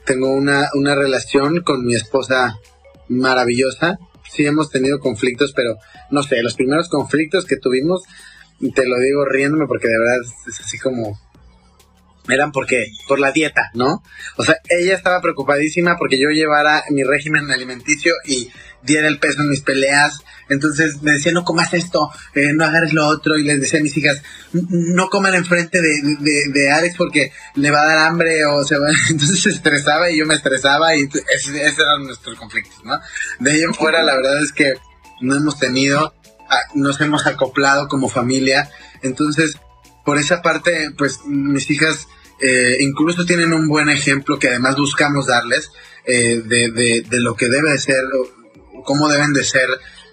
tengo una, una relación con mi esposa maravillosa. Sí hemos tenido conflictos, pero no sé, los primeros conflictos que tuvimos, te lo digo riéndome porque de verdad es así como eran porque por la dieta, ¿no? O sea, ella estaba preocupadísima porque yo llevara mi régimen alimenticio y diera el peso en mis peleas. Entonces me decía, no comas esto, eh, no agarres lo otro. Y les decía a mis hijas, no coman enfrente de, de, de Alex porque le va a dar hambre o se va. Entonces se estresaba y yo me estresaba y esos eran nuestros conflictos, ¿no? De ahí en fuera, la verdad es que no hemos tenido, nos hemos acoplado como familia. Entonces, por esa parte, pues mis hijas eh, incluso tienen un buen ejemplo que además buscamos darles eh, de, de, lo que debe de ser, cómo deben de ser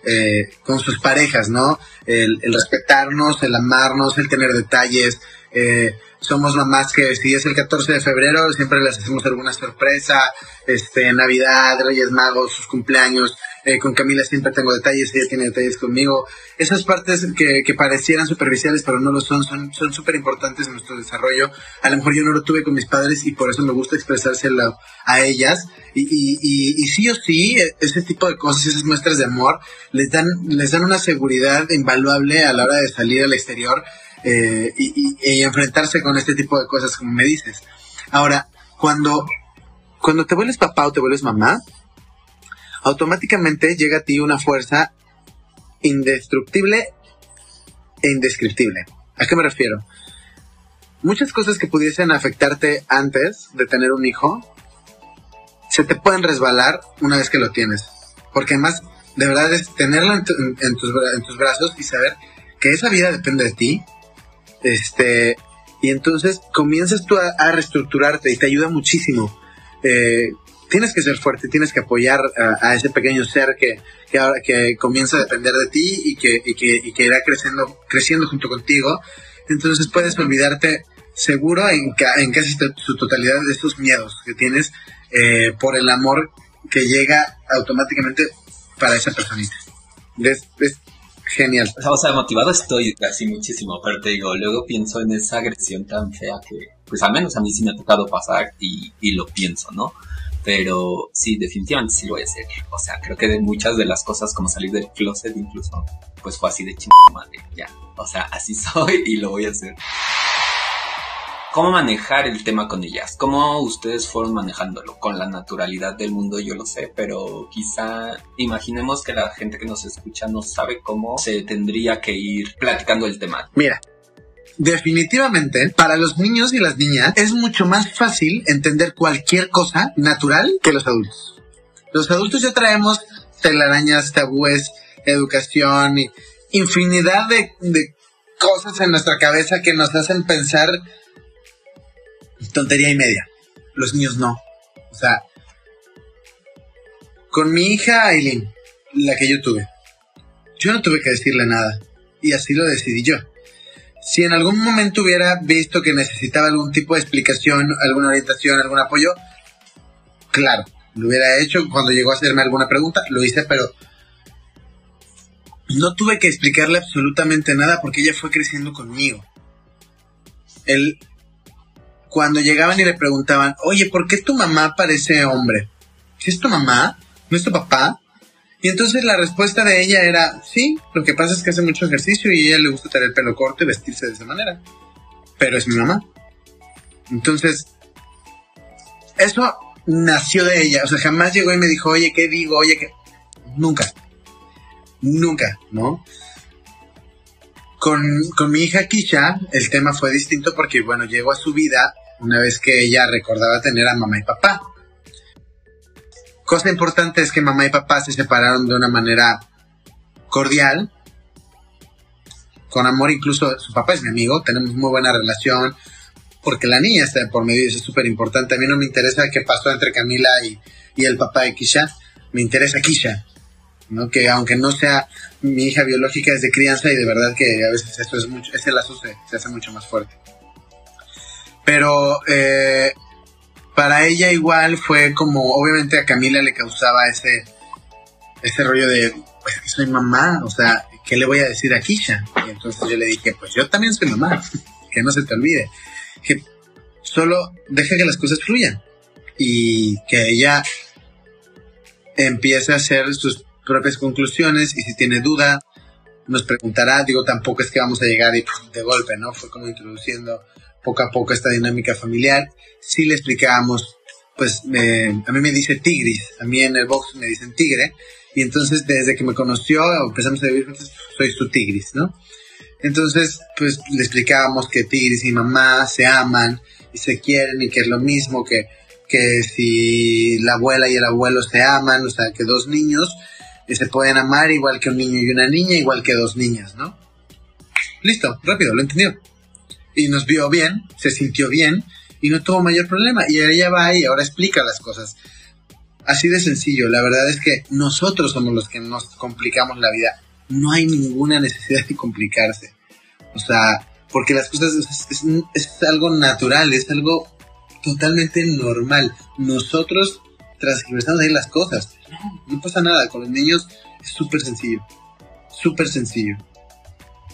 eh, con sus parejas, ¿no? El, respetarnos, el amarnos, el tener detalles. Somos mamás que si es el 14 de febrero siempre les hacemos alguna sorpresa, este, Navidad, Reyes Magos, sus cumpleaños, eh, con Camila siempre tengo detalles, ella tiene detalles conmigo. Esas partes que, que parecieran superficiales, pero no lo son, son súper importantes en nuestro desarrollo. A lo mejor yo no lo tuve con mis padres y por eso me gusta expresárselo a ellas. Y, y, y, sí o sí, ese tipo de cosas, esas muestras de amor, les dan, les dan una seguridad invaluable a la hora de salir al exterior eh, y, enfrentarse con este tipo de cosas, como me dices. Ahora, cuando, cuando te vuelves papá o te vuelves mamá, automáticamente llega a ti una fuerza indestructible e indescriptible. ¿A qué me refiero? Muchas cosas que pudiesen afectarte antes de tener un hijo se te pueden resbalar una vez que lo tienes. Porque además, de verdad es tenerlo en, tus, brazos y saber que esa vida depende de ti. Este, y entonces comienzas tú a, reestructurarte y te ayuda muchísimo. Eh, tienes que ser fuerte, tienes que apoyar a, ese pequeño ser que, que, ahora, que comienza a depender de ti y que, y que, y que irá creciendo, creciendo junto contigo. Entonces puedes olvidarte seguro en, en casi su totalidad de estos miedos que tienes eh, por el amor que llega automáticamente para esa personita. Es genial. O sea, motivado estoy casi muchísimo, pero te digo, luego pienso en esa agresión tan fea que, pues al menos a mí sí me ha tocado pasar y, y lo pienso, ¿no? pero sí, definitivamente sí lo voy a hacer. O sea, creo que de muchas de las cosas, como salir del closet incluso, pues fue así de chingada madre, ya. O sea, así soy y lo voy a hacer. ¿Cómo manejar el tema con ellas? ¿Cómo ustedes fueron manejándolo? Con la naturalidad del mundo, yo lo sé, pero quizá imaginemos que la gente que nos escucha no sabe cómo se tendría que ir platicando el tema. Mira, definitivamente para los niños y las niñas es mucho más fácil entender cualquier cosa natural que los adultos. Los adultos ya traemos telarañas, tabúes, educación y infinidad de, cosas en nuestra cabeza que nos hacen pensar tontería y media. Los niños no. O sea, con mi hija Aileen, la que yo tuve, yo no tuve que decirle nada. Y así lo decidí yo si en algún momento hubiera visto que necesitaba algún tipo de explicación, alguna orientación, algún apoyo, claro, lo hubiera hecho cuando llegó a hacerme alguna pregunta, lo hice, pero no tuve que explicarle absolutamente nada porque ella fue creciendo conmigo. Él, cuando llegaban y le preguntaban, oye, ¿por qué tu mamá parece hombre? ¿Es tu mamá? ¿No es tu papá? Y entonces la respuesta de ella era, sí, lo que pasa es que hace mucho ejercicio y a ella le gusta tener el pelo corto y vestirse de esa manera. Pero es mi mamá. Entonces, eso nació de ella. O sea, jamás llegó y me dijo, oye, ¿qué digo? Oye, ¿qué? Nunca. Nunca, ¿no? Con, con mi hija Kisha, el tema fue distinto porque, bueno, llegó a su vida una vez que ella recordaba tener a mamá y papá. Cosa importante es que mamá y papá se separaron de una manera cordial, con amor, incluso su papá es mi amigo, tenemos muy buena relación, porque la niña está por medio y eso es súper importante. A mí no me interesa qué pasó entre Camila y, el papá de Kisha, me interesa Kisha, ¿no? que aunque no sea mi hija biológica es de crianza y de verdad que a veces esto es mucho, ese lazo se, se hace mucho más fuerte. Pero eh, para ella igual fue como, obviamente a Camila le causaba ese, ese rollo de, pues soy mamá, o sea, ¿qué le voy a decir a Kisha? Y entonces yo le dije, pues yo también soy mamá, que no se te olvide. Que solo deja que las cosas fluyan y que ella empiece a hacer sus propias conclusiones y si tiene duda nos preguntará, digo, tampoco es que vamos a llegar y de golpe, ¿no? Fue como introduciendo poco a poco esta dinámica familiar. Sí le explicábamos, pues a mí me dice tigris, a mí en el box me dicen tigre, y entonces desde que me conoció, empezamos a vivir soy su tigris, ¿no? Entonces, pues le explicábamos que tigris y mamá se aman y se quieren y que es lo mismo que, que si la abuela y el abuelo se aman, o sea, que dos niños y se pueden amar igual que un niño y una niña, igual que dos niñas, ¿no? Listo, rápido, lo entendió. Y nos vio bien, se sintió bien y no tuvo mayor problema. Y ella va y ahora explica las cosas. Así de sencillo, la verdad es que nosotros somos los que nos complicamos la vida. No hay ninguna necesidad de complicarse. O sea, porque las cosas es, es algo natural, es algo totalmente normal. Nosotros transgiversamos ahí las cosas. No, pasa nada. Con los niños es súper sencillo. Súper sencillo.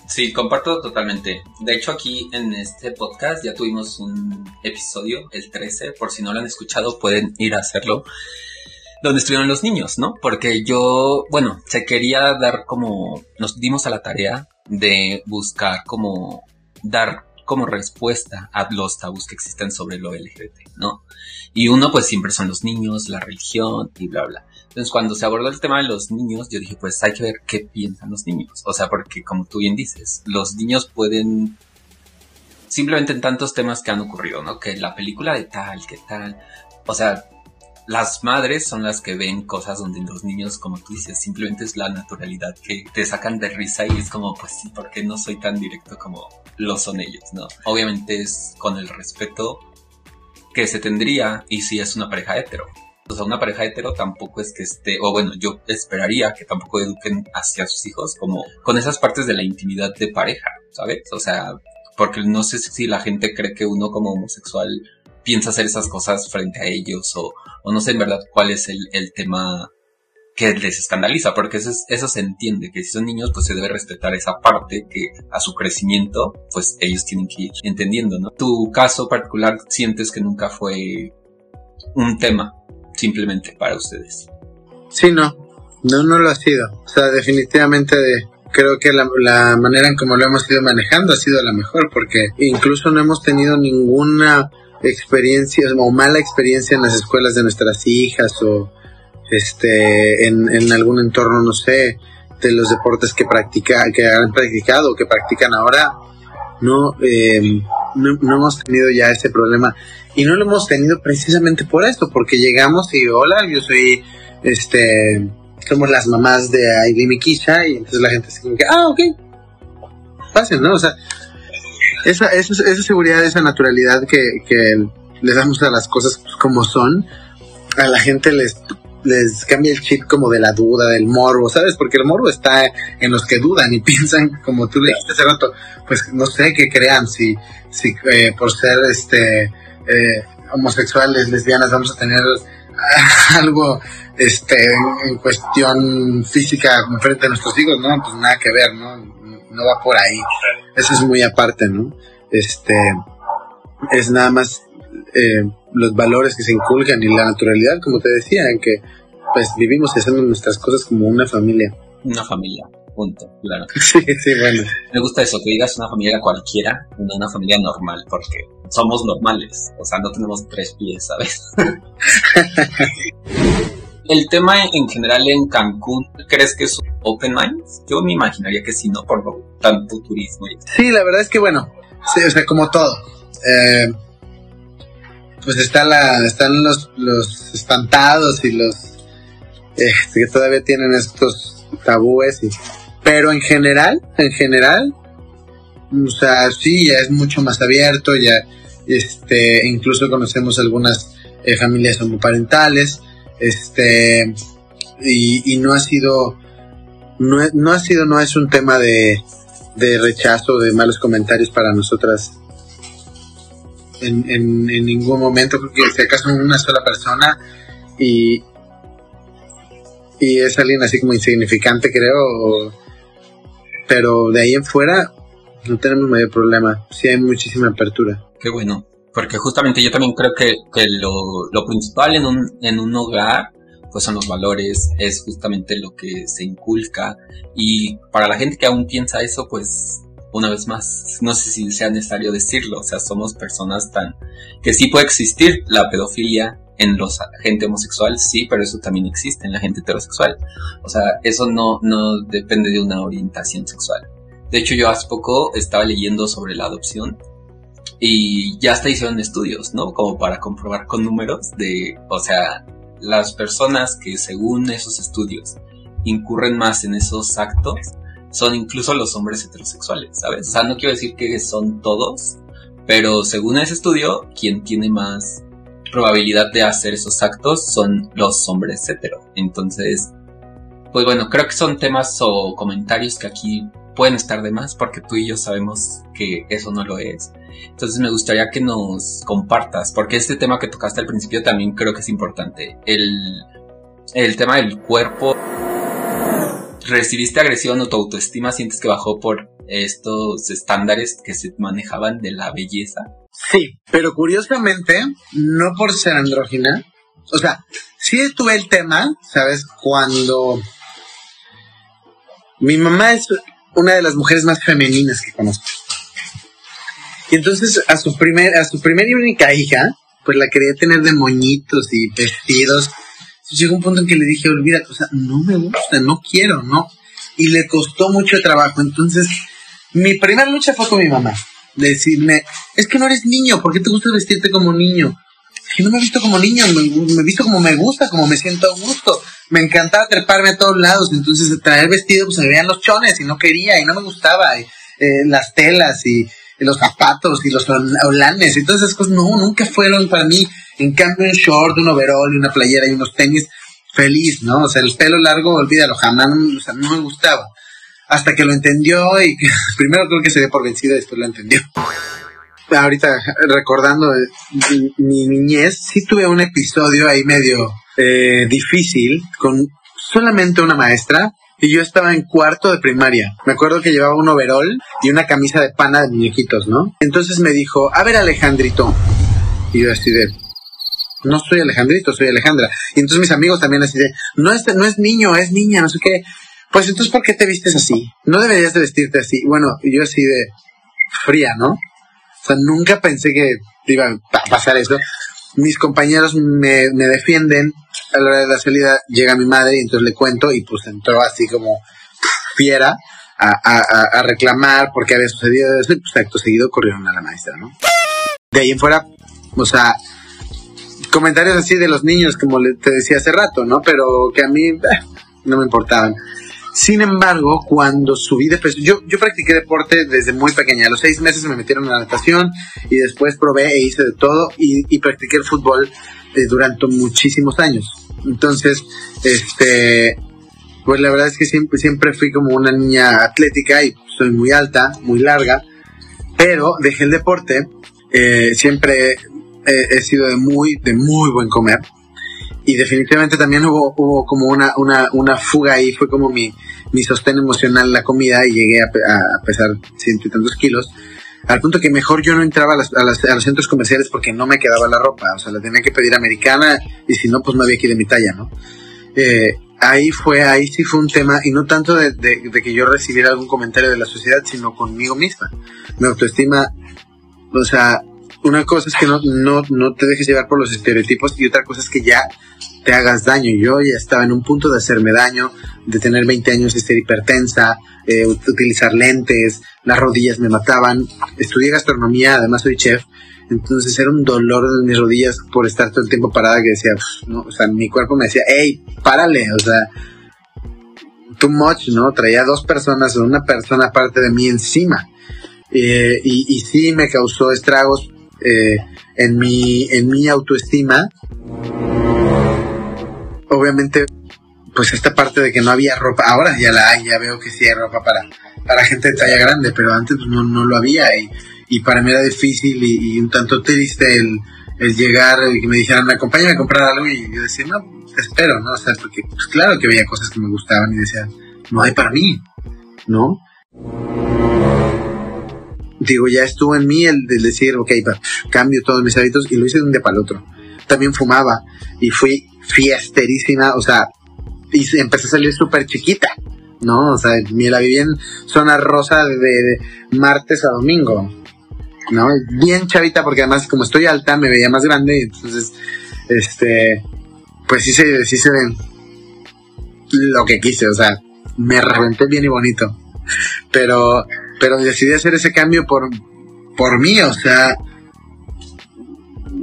Sí, comparto totalmente. De hecho, aquí en este podcast ya tuvimos un episodio, el 13. Por si no lo han escuchado, pueden ir a hacerlo. Donde estuvieron los niños, ¿no? Porque yo, bueno, se quería dar como. Nos dimos a la tarea de buscar como. Dar como respuesta a los tabús que existen sobre lo LGBT, ¿no? Y uno pues siempre son los niños, la religión y bla, bla. Entonces cuando se abordó el tema de los niños, yo dije pues hay que ver qué piensan los niños. O sea, porque como tú bien dices, los niños pueden simplemente en tantos temas que han ocurrido, ¿no? Que la película de tal, que tal. O sea, las madres son las que ven cosas donde los niños, como tú dices, simplemente es la naturalidad que te sacan de risa y es como, pues sí, porque no soy tan directo como lo son ellos, ¿no? Obviamente es con el respeto que se tendría y si es una pareja hetero. O sea, una pareja hetero tampoco es que esté, o bueno, yo esperaría que tampoco eduquen hacia sus hijos como con esas partes de la intimidad de pareja, ¿sabes? O sea, porque no sé si la gente cree que uno como homosexual piensa hacer esas cosas frente a ellos o, no sé en verdad cuál es el, tema que les escandaliza, porque eso, eso se entiende, que si son niños pues se debe respetar esa parte que a su crecimiento pues ellos tienen que ir entendiendo, ¿no? Tu caso particular sientes que nunca fue un tema simplemente para ustedes. Sí, no, no, no lo ha sido. O sea, definitivamente creo que la, la manera en como lo hemos ido manejando ha sido la mejor, porque incluso no hemos tenido ninguna experiencias o mala experiencia en las escuelas de nuestras hijas o este en, algún entorno no sé de los deportes que practica que han practicado que practican ahora no, eh, no, no hemos tenido ya ese problema. Y no lo hemos tenido precisamente por esto porque llegamos y hola yo soy este somos las mamás de Aileen y y entonces la gente se dice ah ok fácil no o sea esa, esa, esa seguridad, esa naturalidad que, que les damos a las cosas como son, a la gente les, les cambia el chip como de la duda, del morbo, ¿sabes? Porque el morbo está en los que dudan y piensan, como tú le dijiste hace rato, pues no sé qué crean, si, si eh, por ser este eh, homosexuales, lesbianas, vamos a tener algo este en cuestión física frente a nuestros hijos, ¿no? Pues nada que ver, ¿no? No va por ahí eso es muy aparte, ¿no? Este, es nada más eh, los valores que se inculcan y la naturalidad, como te decía, en que pues vivimos haciendo nuestras cosas como una familia. Una familia, punto, claro. Sí, sí, bueno. Me gusta eso, que digas una familia cualquiera, no una familia normal, porque somos normales, o sea, no tenemos tres pies, ¿sabes? el tema en general en Cancún, ¿crees que es open mind? Yo me imaginaría que sí, ¿no? Por tanto turismo. Sí, la verdad es que bueno, sí, o sea, como todo. Eh, pues está la, están los, los espantados y los eh, que todavía tienen estos tabúes. Y, pero en general, en general, o sea, sí, ya es mucho más abierto, ya este, incluso conocemos algunas eh, familias homoparentales este, y, no ha sido, no, no, ha sido, no es un tema de, de rechazo, de malos comentarios para nosotras en, en, ningún momento. Creo que si acaso una sola persona y, y es alguien así como insignificante, creo. Pero de ahí en fuera no tenemos mayor problema. Sí hay muchísima apertura. Qué bueno. Porque justamente yo también creo que, que lo, lo, principal en un, en un hogar pues son los valores, es justamente lo que se inculca y para la gente que aún piensa eso, pues una vez más, no sé si sea necesario decirlo, o sea, somos personas tan que sí puede existir la pedofilia, en los gente homosexual, sí, pero eso también existe en la gente heterosexual. O sea, eso no, no depende de una orientación sexual. De hecho, yo hace poco estaba leyendo sobre la adopción y ya hasta hicieron estudios, ¿no? Como para comprobar con números de, o sea, las personas que según esos estudios incurren más en esos actos son incluso los hombres heterosexuales, ¿sabes? O sea, no quiero decir que son todos, pero según ese estudio, quien tiene más probabilidad de hacer esos actos son los hombres hetero. Entonces, pues bueno, creo que son temas o comentarios que aquí pueden estar de más porque tú y yo sabemos que eso no lo es. Entonces me gustaría que nos compartas, porque este tema que tocaste al principio también creo que es importante. El, el tema del cuerpo. ¿Recibiste agresión o tu autoestima sientes que bajó por estos estándares que se manejaban de la belleza? Sí, pero curiosamente, no por ser andrógina, o sea, sí tuve el tema, ¿sabes? Cuando mi mamá es una de las mujeres más femeninas que conozco. Y entonces a su primer, a su primera y única hija, pues la quería tener de moñitos y vestidos. Llegó un punto en que le dije, olvídate, o sea, no me gusta, no quiero, no. Y le costó mucho trabajo. Entonces, mi primera lucha fue con mi mamá decirme, es que no eres niño, ¿por qué te gusta vestirte como niño? Que no me he visto como niño, me, he visto como me gusta, como me siento a gusto. Me encantaba treparme a todos lados, entonces traer vestido, pues se veían los chones y no quería y no me gustaba. Y, eh, las telas y, los zapatos y los holanes y todas esas cosas, no, nunca fueron para mí. En cambio, un short, un overall y una playera y unos tenis, feliz, ¿no? O sea, el pelo largo, olvídalo, jamás, o sea, no me gustaba hasta que lo entendió y primero creo que se dio por vencido y después lo entendió. Ahorita recordando eh, mi, niñez, sí tuve un episodio ahí medio eh, difícil con solamente una maestra y yo estaba en cuarto de primaria. Me acuerdo que llevaba un overall y una camisa de pana de muñequitos, ¿no? Entonces me dijo, a ver Alejandrito. Y yo así de, no soy Alejandrito, soy Alejandra. Y entonces mis amigos también así de, no es, no es niño, es niña, no sé qué. Pues entonces, ¿por qué te vistes así? No deberías de vestirte así. Bueno, yo así de fría, ¿no? O sea, nunca pensé que iba a pasar eso. Mis compañeros me defienden. A la hora de la salida llega mi madre y entonces le cuento y pues entró así como fiera a, a, a reclamar porque había sucedido eso y pues acto seguido corrieron a la maestra, ¿no? De ahí en fuera, o sea, comentarios así de los niños, como te decía hace rato, ¿no? Pero que a mí eh, no me importaban. Sin embargo, cuando subí de peso, yo, practiqué deporte desde muy pequeña. A los seis meses me metieron a la natación y después probé e hice de todo y, practiqué el fútbol eh, durante muchísimos años. Entonces, este, pues la verdad es que siempre, siempre fui como una niña atlética y soy muy alta, muy larga, pero dejé el deporte. Eh, siempre he sido de muy, de muy buen comer y definitivamente también hubo, hubo como una, una, una fuga ahí, fue como mi, mi sostén emocional la comida y llegué a, pesar ciento y tantos kilos, al punto que mejor yo no entraba a, a, los centros comerciales porque no me quedaba la ropa, o sea, la tenía que pedir americana y si no, pues no había aquí de mi talla, ¿no? Eh, ahí fue, ahí sí fue un tema, y no tanto de, de, que yo recibiera algún comentario de la sociedad, sino conmigo misma. Mi autoestima, o sea, una cosa es que no, no, no te dejes llevar por los estereotipos y otra cosa es que ya te hagas daño. Yo ya estaba en un punto de hacerme daño, de tener 20 años y ser hipertensa, eh, utilizar lentes, las rodillas me mataban. Estudié gastronomía, además soy chef, entonces era un dolor en mis rodillas por estar todo el tiempo parada que decía, no, o sea, mi cuerpo me decía, hey, párale, o sea, too much, ¿no? Traía dos personas o una persona aparte de mí encima. Eh, y, y sí me causó estragos eh, en, mi, en mi autoestima obviamente, pues esta parte de que no había ropa, ahora ya la hay, ya veo que sí hay ropa para, para gente de talla grande, pero antes no, no lo había y, y para mí era difícil y, un tanto triste el, el llegar y que me dijeran, me acompaña a comprar algo y yo decía, no, espero, ¿no? O sea, porque pues, claro que veía cosas que me gustaban y decía, no hay para mí, ¿no? Digo, ya estuvo en mí el de decir, ok, cambio todos mis hábitos y lo hice de un día para el otro. También fumaba y fui fiesterísima, o sea, y empecé a salir súper chiquita, ¿no? O sea, me la viví en zona rosa de martes a domingo, ¿no? Bien chavita, porque además como estoy alta me veía más grande, entonces, este, pues sí se, sí se ven lo que quise, o sea, me reventé bien y bonito. Pero, pero decidí hacer ese cambio por, por mí, o sea,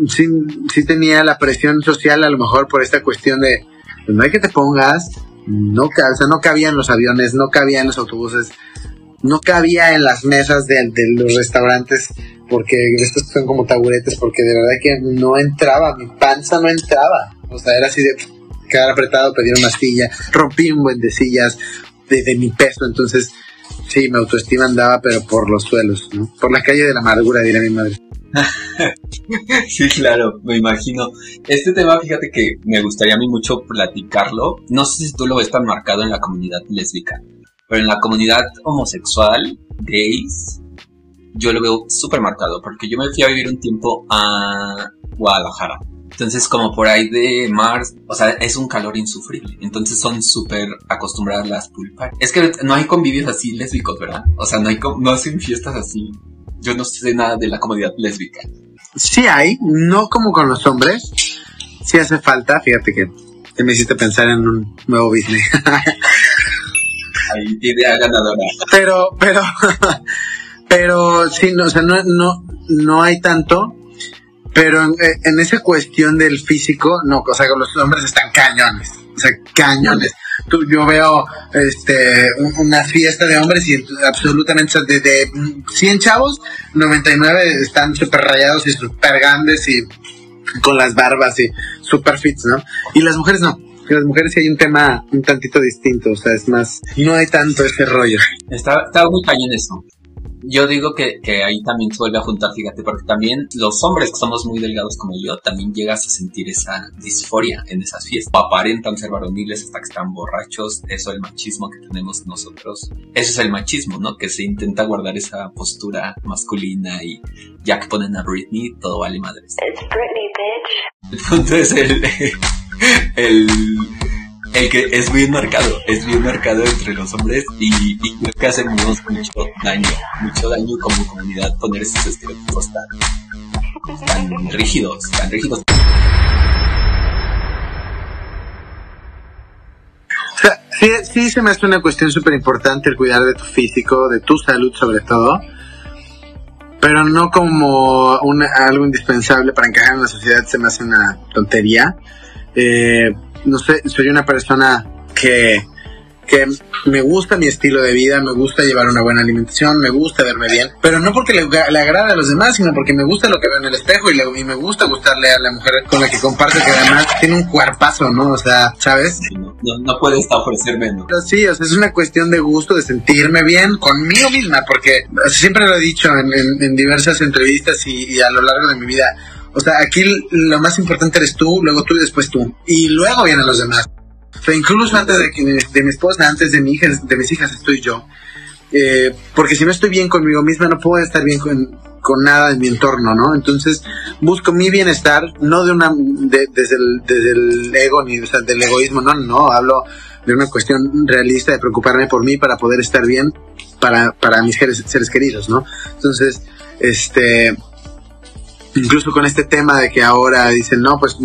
sí, tenía la presión social a lo mejor por esta cuestión de, pues no hay que te pongas, no, o sea, no cabía en los aviones, no cabía en los autobuses, no cabía en las mesas de, los restaurantes porque estos son como taburetes porque de verdad que no entraba, mi panza no entraba, o sea, era así de quedar apretado, pedir una silla, rompí un buen de sillas de, mi peso, entonces sí, mi autoestima andaba pero por los suelos, ¿no? Por la calle de la amargura, dirá mi madre. sí, claro, me imagino. Este tema, fíjate que me gustaría a mí mucho platicarlo. No sé si tú lo ves tan marcado en la comunidad lésbica, pero en la comunidad homosexual, gays, yo lo veo súper marcado, porque yo me fui a vivir un tiempo a Guadalajara. Entonces, como por ahí de Mars, o sea, es un calor insufrible. Entonces son súper acostumbradas las pulpas. Es que no hay convivios así lésbicos, ¿verdad? O sea, no hay no hacen fiestas así. Yo no sé nada de la comunidad lésbica. Sí hay, no como con los hombres. Sí hace falta, fíjate que, me hiciste pensar en un nuevo business. Ahí idea ganadora. Pero, pero, pero sí, no, o sea, no, no, no hay tanto pero en, esa cuestión del físico, no, o sea, los hombres están cañones, o sea, cañones. Tú, yo veo este una fiesta de hombres y absolutamente de, de 100 chavos, 99 están súper rayados y súper grandes y con las barbas y super fits, ¿no? Y las mujeres no. Las mujeres sí hay un tema un tantito distinto, o sea, es más, no hay tanto ese rollo. Está, está muy cañón eso yo digo que, que, ahí también se vuelve a juntar, fíjate, porque también los hombres que somos muy delgados como yo, también llegas a sentir esa disforia en esas fiestas. O aparentan ser varoniles hasta que están borrachos. Eso el machismo que tenemos nosotros. Eso es el machismo, ¿no? Que se intenta guardar esa postura masculina y ya que ponen a Britney, todo vale madres. Britney, bitch. El punto es el, el el que es bien marcado, es bien marcado entre los hombres y, y creo que hacemos mucho daño, mucho daño como comunidad poner esos estereotipos tan, tan rígidos, tan rígidos. Sí, sí se me hace una cuestión súper importante el cuidar de tu físico, de tu salud sobre todo, pero no como algo indispensable para encajar en la sociedad, se me hace una tontería. Eh, no sé, soy una persona que, que me gusta mi estilo de vida, me gusta llevar una buena alimentación, me gusta verme bien, pero no porque le, le agrade a los demás, sino porque me gusta lo que veo en el espejo y, y, me gusta gustarle a la mujer con la que comparto, que además tiene un cuerpazo, ¿no? O sea, ¿sabes? No, no, puede estar ofrecer menos. Pero sí, o sea, es una cuestión de gusto, de sentirme bien conmigo misma, porque siempre lo he dicho en, en, diversas entrevistas y a lo largo de mi vida o sea, aquí lo más importante eres tú, luego tú y después tú. Y luego vienen los demás. O sea, incluso antes de, que, de mi esposa, antes de, mi hija, de mis hijas, estoy yo. Eh, porque si no estoy bien conmigo misma, no puedo estar bien con, con nada en mi entorno, ¿no? Entonces, busco mi bienestar, no de una, desde, el, desde el ego, ni o sea, del egoísmo, no, no, hablo de una cuestión realista de preocuparme por mí para poder estar bien para, para mis seres, seres queridos, ¿no? Entonces, este, incluso con este tema de que ahora dicen, no, pues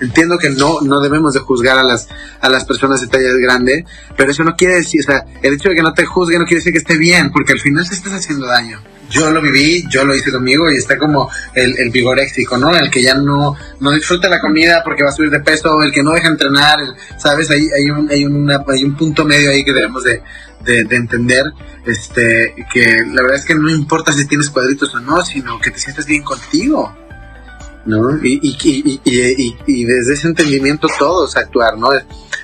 entiendo que no, no debemos de juzgar a las, a las personas de talla grande, pero eso no quiere decir, o sea, el hecho de que no te juzgue no quiere decir que esté bien, porque al final te estás haciendo daño. Yo lo viví, yo lo hice conmigo y está como el, el vigoréxico, ¿no? El que ya no, no disfruta la comida porque va a subir de peso, el que no deja entrenar, ¿sabes? Hay, hay, un, hay, hay un punto medio ahí que debemos de, de, de, entender este que la verdad es que no importa si tienes cuadritos o no, sino que te sientes bien contigo. ¿no? Y, y, y, y, desde ese entendimiento todos actuar, ¿no?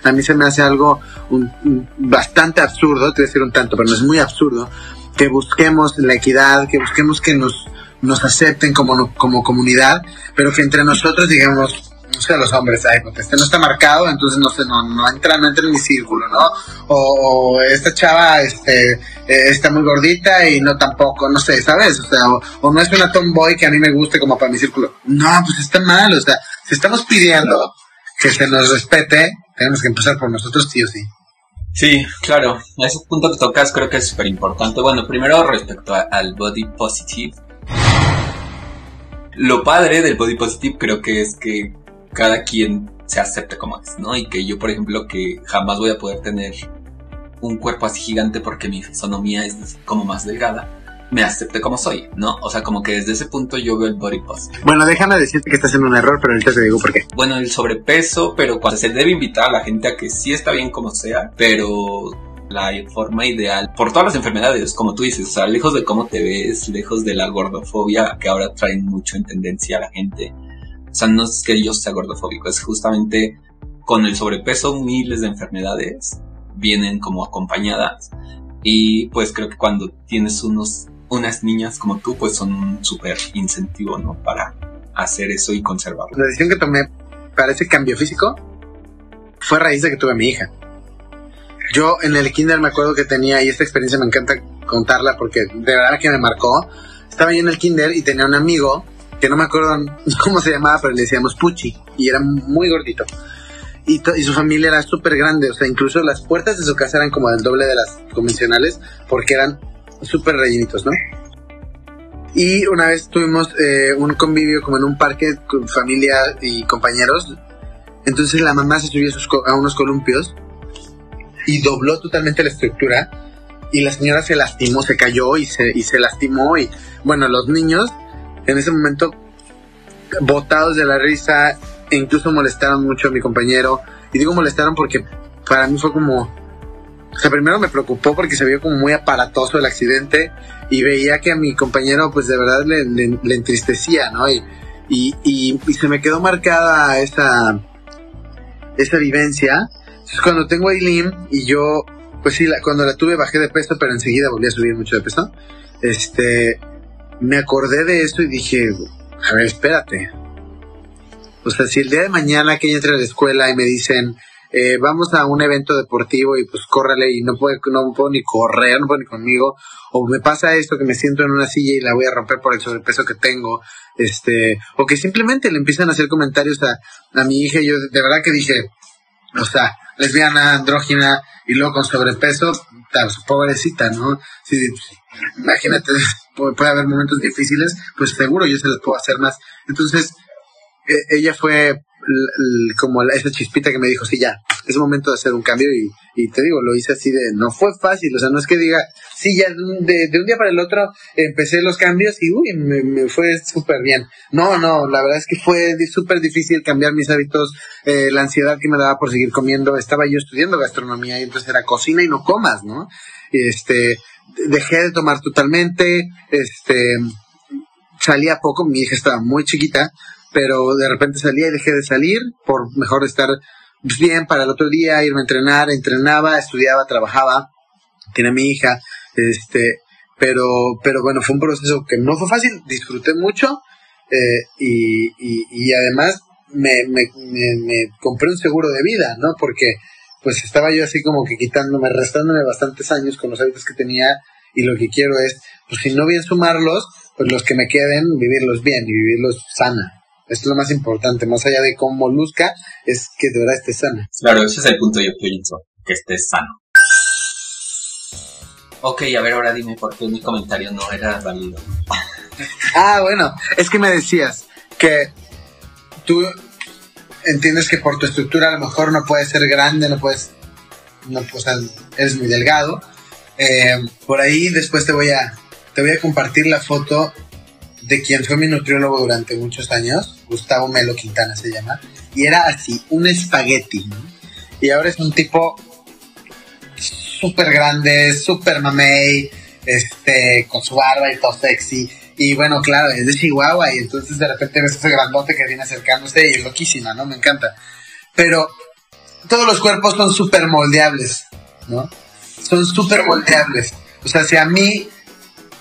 A mí se me hace algo un, bastante absurdo, te voy a decir un tanto, pero no es muy absurdo, que busquemos la equidad, que busquemos que nos nos acepten como, como comunidad, pero que entre nosotros digamos, no sé, los hombres, ay, porque este no está marcado, entonces no no, no entra, no entra en mi círculo, ¿no? O, esta chava, este, eh, está muy gordita y no tampoco, no sé, ¿sabes? O sea, o, no es una tomboy que a mí me guste como para mi círculo. No, pues está mal, o sea, si estamos pidiendo que se nos respete, tenemos que empezar por nosotros sí o sí. Sí, claro, ese punto que tocas creo que es súper importante. Bueno, primero respecto al body positive. Lo padre del body positive creo que es que cada quien se acepte como es, ¿no? Y que yo, por ejemplo, que jamás voy a poder tener un cuerpo así gigante porque mi fisonomía es como más delgada, me acepte como soy, ¿no? O sea, como que desde ese punto yo veo el body positive. Bueno, déjame decirte que estás en un error, pero ahorita te digo por qué. Bueno, el sobrepeso, pero cuando se debe invitar a la gente a que sí está bien como sea, pero la forma ideal por todas las enfermedades, como tú dices, o sea, lejos de cómo te ves, lejos de la gordofobia que ahora traen mucho en tendencia a la gente, o sea, no es que yo sea gordofóbico, es justamente con el sobrepeso miles de enfermedades vienen como acompañadas. Y pues creo que cuando tienes unos, unas niñas como tú, pues son un súper incentivo, ¿no? Para hacer eso y conservarlo. La decisión que tomé para ese cambio físico fue a raíz de que tuve a mi hija. Yo en el kinder me acuerdo que tenía, y esta experiencia me encanta contarla porque de verdad que me marcó. Estaba yo en el kinder y tenía un amigo que no me acuerdo cómo se llamaba, pero le decíamos Puchi, y era muy gordito. Y, y su familia era súper grande, o sea, incluso las puertas de su casa eran como del doble de las convencionales, porque eran súper rellenitos, ¿no? Y una vez tuvimos eh, un convivio como en un parque con familia y compañeros. Entonces la mamá se subió a, unos columpios y dobló totalmente la estructura. Y la señora se lastimó, se cayó y se, y se lastimó. Y bueno, los niños en ese momento botados de la risa e incluso molestaron mucho a mi compañero. Y digo molestaron porque para mí fue como... O sea, primero me preocupó porque se vio como muy aparatoso el accidente y veía que a mi compañero pues de verdad le, entristecía, ¿no? Y, y, se me quedó marcada esa, esa vivencia. Entonces cuando tengo a Eileen y yo, pues sí, cuando la tuve bajé de peso, pero enseguida volví a subir mucho de peso. Este, me acordé de eso y dije, a ver, espérate. O sea, si el día de mañana que ella entre a la escuela y me dicen, eh, vamos a un evento deportivo y pues córrale y no puedo, no puedo ni correr, no puedo ni conmigo, o me pasa esto que me siento en una silla y la voy a romper por el sobrepeso que tengo, este, o que simplemente le empiezan a hacer comentarios a, a mi hija y yo de verdad que dije, o sea, lesbiana, andrógina y luego con sobrepeso, pobrecita, ¿no? Sí, imagínate, puede, haber momentos difíciles, pues seguro yo se los puedo hacer más. Entonces, e, ella fue como esa chispita que me dijo, sí, ya, es momento de hacer un cambio y, te digo, lo hice así de, no fue fácil, o sea, no es que diga, sí, ya de, un día para el otro empecé los cambios y, uy, me, me fue súper bien. No, no, la verdad es que fue súper difícil cambiar mis hábitos, eh, la ansiedad que me daba por seguir comiendo, estaba yo estudiando gastronomía y entonces era cocina y no comas, ¿no? Este, dejé de tomar totalmente, este, salía poco, mi hija estaba muy chiquita, pero de repente salía y dejé de salir por mejor estar bien para el otro día, irme a entrenar, entrenaba, estudiaba, trabajaba, tiene mi hija, este, pero, pero bueno, fue un proceso que no fue fácil, disfruté mucho eh, y, y, además me, me, me, compré un seguro de vida, ¿no? Porque pues estaba yo así como que quitándome, restándome bastantes años con los hábitos que tenía y lo que quiero es, pues si no bien sumarlos, pues los que me queden, vivirlos bien y vivirlos sana. Esto es lo más importante, más allá de cómo luzca, es que de verdad esté sana. Claro, ese es el punto yo pienso, que estés sano. Ok, a ver, ahora dime por qué mi comentario no era válido. ah, bueno, es que me decías que tú entiendes que por tu estructura a lo mejor no puedes ser grande, no puedes, no, o sea, eres muy delgado. Eh, por ahí después te voy a, te voy a compartir la foto de quien fue mi nutriólogo durante muchos años, Gustavo Melo Quintana se llama, y era así, un espagueti, Y ahora es un tipo súper grande, súper mamey, este, con su barba y todo sexy. Y bueno, claro, es de Chihuahua y entonces de repente ves ese grandote que viene acercándose y es loquísima, ¿no? Me encanta. Pero todos los cuerpos son súper moldeables, ¿no? Son súper moldeables. O sea, si a mí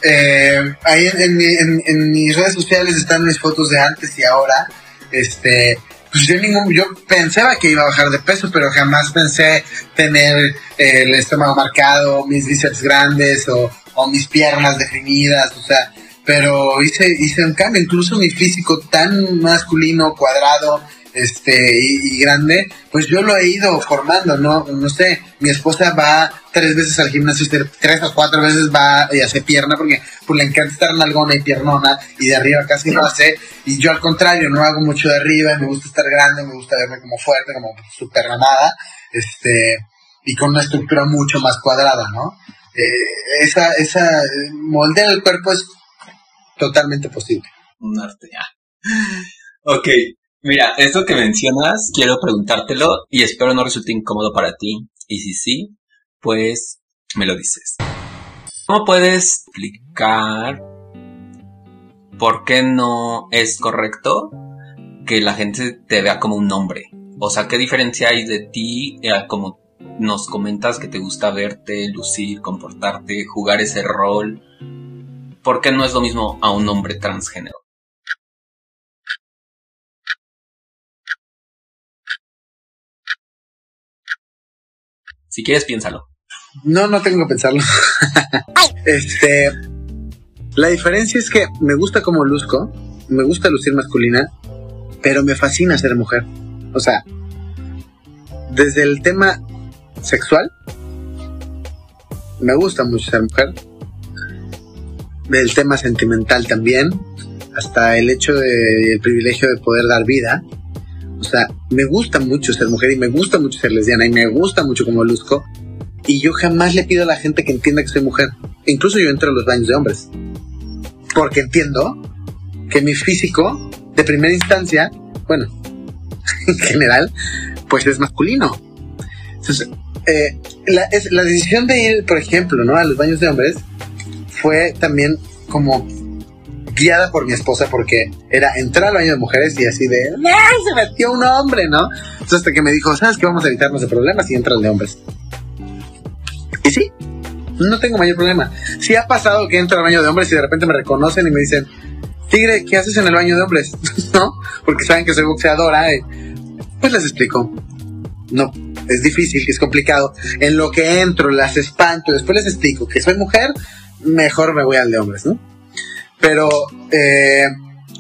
eh, ahí en, mis redes sociales están mis fotos de antes y ahora. Este, pues yo ningún, yo pensaba que iba a bajar de peso, pero jamás pensé tener el estómago marcado, mis bíceps grandes o, o mis piernas definidas, o sea, pero hice, hice un cambio, incluso mi físico tan masculino, cuadrado, este, y, grande, pues yo lo he ido formando, ¿no? No sé, mi esposa va tres veces al gimnasio, tres o cuatro veces va y hace pierna porque pues, le encanta estar nalgona y piernona y de arriba casi no hace, y yo al contrario, no hago mucho de arriba, me gusta estar grande, me gusta verme como fuerte, como super ramada, este, y con una estructura mucho más cuadrada, ¿no? Eh, esa, esa molde del cuerpo es totalmente posible. Un arte, ya. Ok, mira, esto que mencionas, quiero preguntártelo y espero no resulte incómodo para ti. Y si sí, pues me lo dices. ¿Cómo puedes explicar por qué no es correcto que la gente te vea como un hombre? O sea, ¿qué diferencia hay de ti eh, como nos comentas que te gusta verte, lucir, comportarte, jugar ese rol? ¿por qué no es lo mismo a un hombre transgénero? Si quieres, piénsalo. No, no tengo que pensarlo. este. La diferencia es que me gusta como luzco, me gusta lucir masculina, pero me fascina ser mujer. O sea, desde el tema sexual, me gusta mucho ser mujer, del tema sentimental también, hasta el hecho del privilegio de poder dar vida. O sea, me gusta mucho ser mujer y me gusta mucho ser lesbiana y me gusta mucho como luzco. Y yo jamás le pido a la gente que entienda que soy mujer. Incluso yo entro a los baños de hombres. Porque entiendo que mi físico, de primera instancia, bueno, en general, pues es masculino. Entonces, eh, la, la decisión de ir, por ejemplo, ¿no? a los baños de hombres fue también como guiada por mi esposa porque era entrar al baño de mujeres y así de, ¡ay! Se metió un hombre, ¿no? Entonces hasta que me dijo, ¿sabes qué? Vamos a evitarnos de problemas y entra el de hombres. Y sí, no tengo mayor problema. Sí ha pasado que entro al baño de hombres y de repente me reconocen y me dicen, Tigre, ¿qué haces en el baño de hombres? ¿No? Porque saben que soy boxeadora. Eh. Pues les explico. No, es difícil, es complicado. En lo que entro, las espanto, después les explico que soy mujer, mejor me voy al de hombres, ¿no? Pero eh,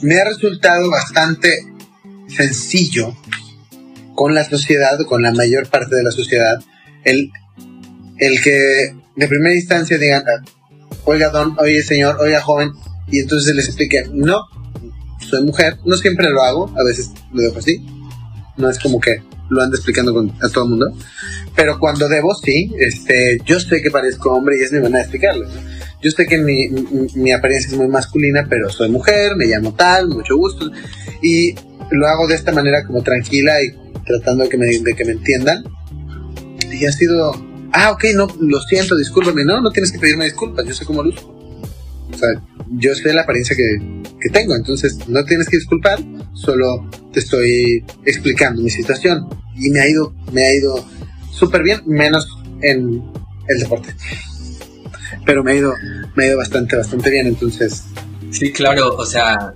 me ha resultado bastante sencillo con la sociedad, con la mayor parte de la sociedad, el, el que de primera instancia digan, oiga don, oye señor, oiga joven, y entonces les explique, no, soy mujer, no siempre lo hago, a veces lo dejo así, no es como que lo ando explicando con, a todo el mundo, pero cuando debo, sí, este, yo sé que parezco hombre y es mi manera de explicarlo. Yo sé que mi, mi, apariencia es muy masculina, pero soy mujer, me llamo tal, mucho gusto. Y lo hago de esta manera como tranquila y tratando de que me, de que me entiendan. Y ha sido, ah, ok, no, lo siento, discúlpame. No, no tienes que pedirme disculpas, yo sé cómo luzco. O sea, yo sé la apariencia que, que tengo, entonces no tienes que disculpar, solo te estoy explicando mi situación. Y me ha ido, me ha ido súper bien, menos en el deporte pero me ha ido, me ha ido bastante, bastante bien, entonces. Sí, claro, o sea,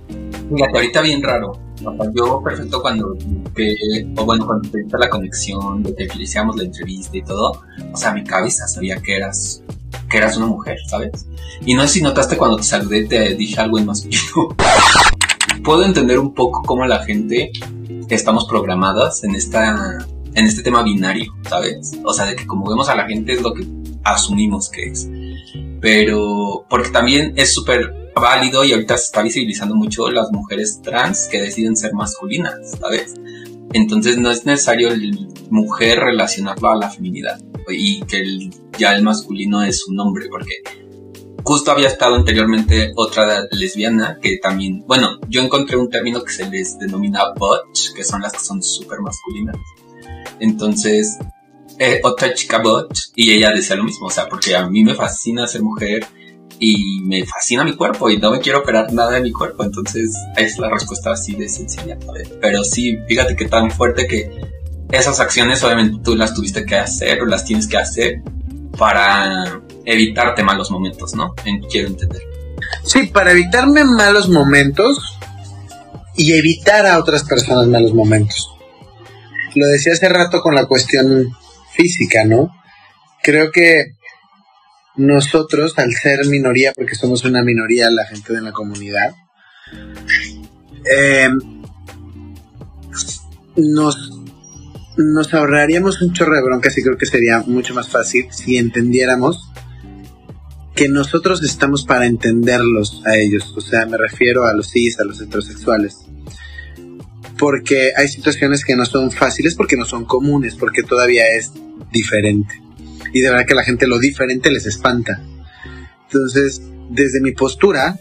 fíjate, ahorita bien raro. yo perfecto cuando que, o bueno, cuando te la conexión, de que iniciamos la entrevista y todo, o sea, mi cabeza sabía que eras, que eras una mujer, ¿sabes? Y no sé si notaste cuando te saludé, te dije algo en masculino. Puedo entender un poco cómo la gente estamos programadas en esta, en este tema binario, ¿sabes? O sea, de que como vemos a la gente es lo que asumimos que es pero porque también es súper válido y ahorita se está visibilizando mucho las mujeres trans que deciden ser masculinas, ¿sabes? Entonces no es necesario el mujer relacionarlo a la feminidad y que ya el masculino es un hombre, porque justo había estado anteriormente otra lesbiana que también, bueno, yo encontré un término que se les denomina butch, que son las que son súper masculinas. Entonces, eh, otra chica bot y ella decía lo mismo, o sea, porque a mí me fascina ser mujer y me fascina mi cuerpo y no me quiero operar nada de mi cuerpo, entonces es la respuesta así de sencilla. Pero sí, fíjate que tan fuerte que esas acciones obviamente tú las tuviste que hacer o las tienes que hacer para evitarte malos momentos, ¿no? quiero entender. Sí, para evitarme malos momentos y evitar a otras personas malos momentos. Lo decía hace rato con la cuestión física, ¿no? Creo que nosotros, al ser minoría, porque somos una minoría la gente de la comunidad, eh, nos, nos ahorraríamos un chorro de broncas y creo que sería mucho más fácil si entendiéramos que nosotros estamos para entenderlos a ellos. O sea, me refiero a los cis, a los heterosexuales. Porque hay situaciones que no son fáciles, porque no son comunes, porque todavía es diferente. Y de verdad que la gente lo diferente les espanta. Entonces, desde mi postura,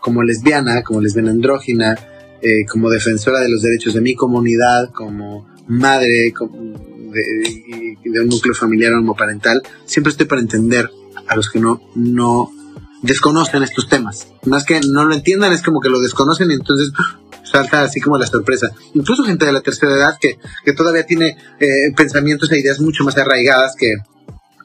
como lesbiana, como lesbiana andrógina, eh, como defensora de los derechos de mi comunidad, como madre de, un núcleo familiar homoparental, siempre estoy para entender a los que no, no desconocen estos temas. Más que no lo entiendan, es como que lo desconocen y entonces salta así como la sorpresa. Incluso gente de la tercera edad que, que todavía tiene eh, pensamientos e ideas mucho más arraigadas que,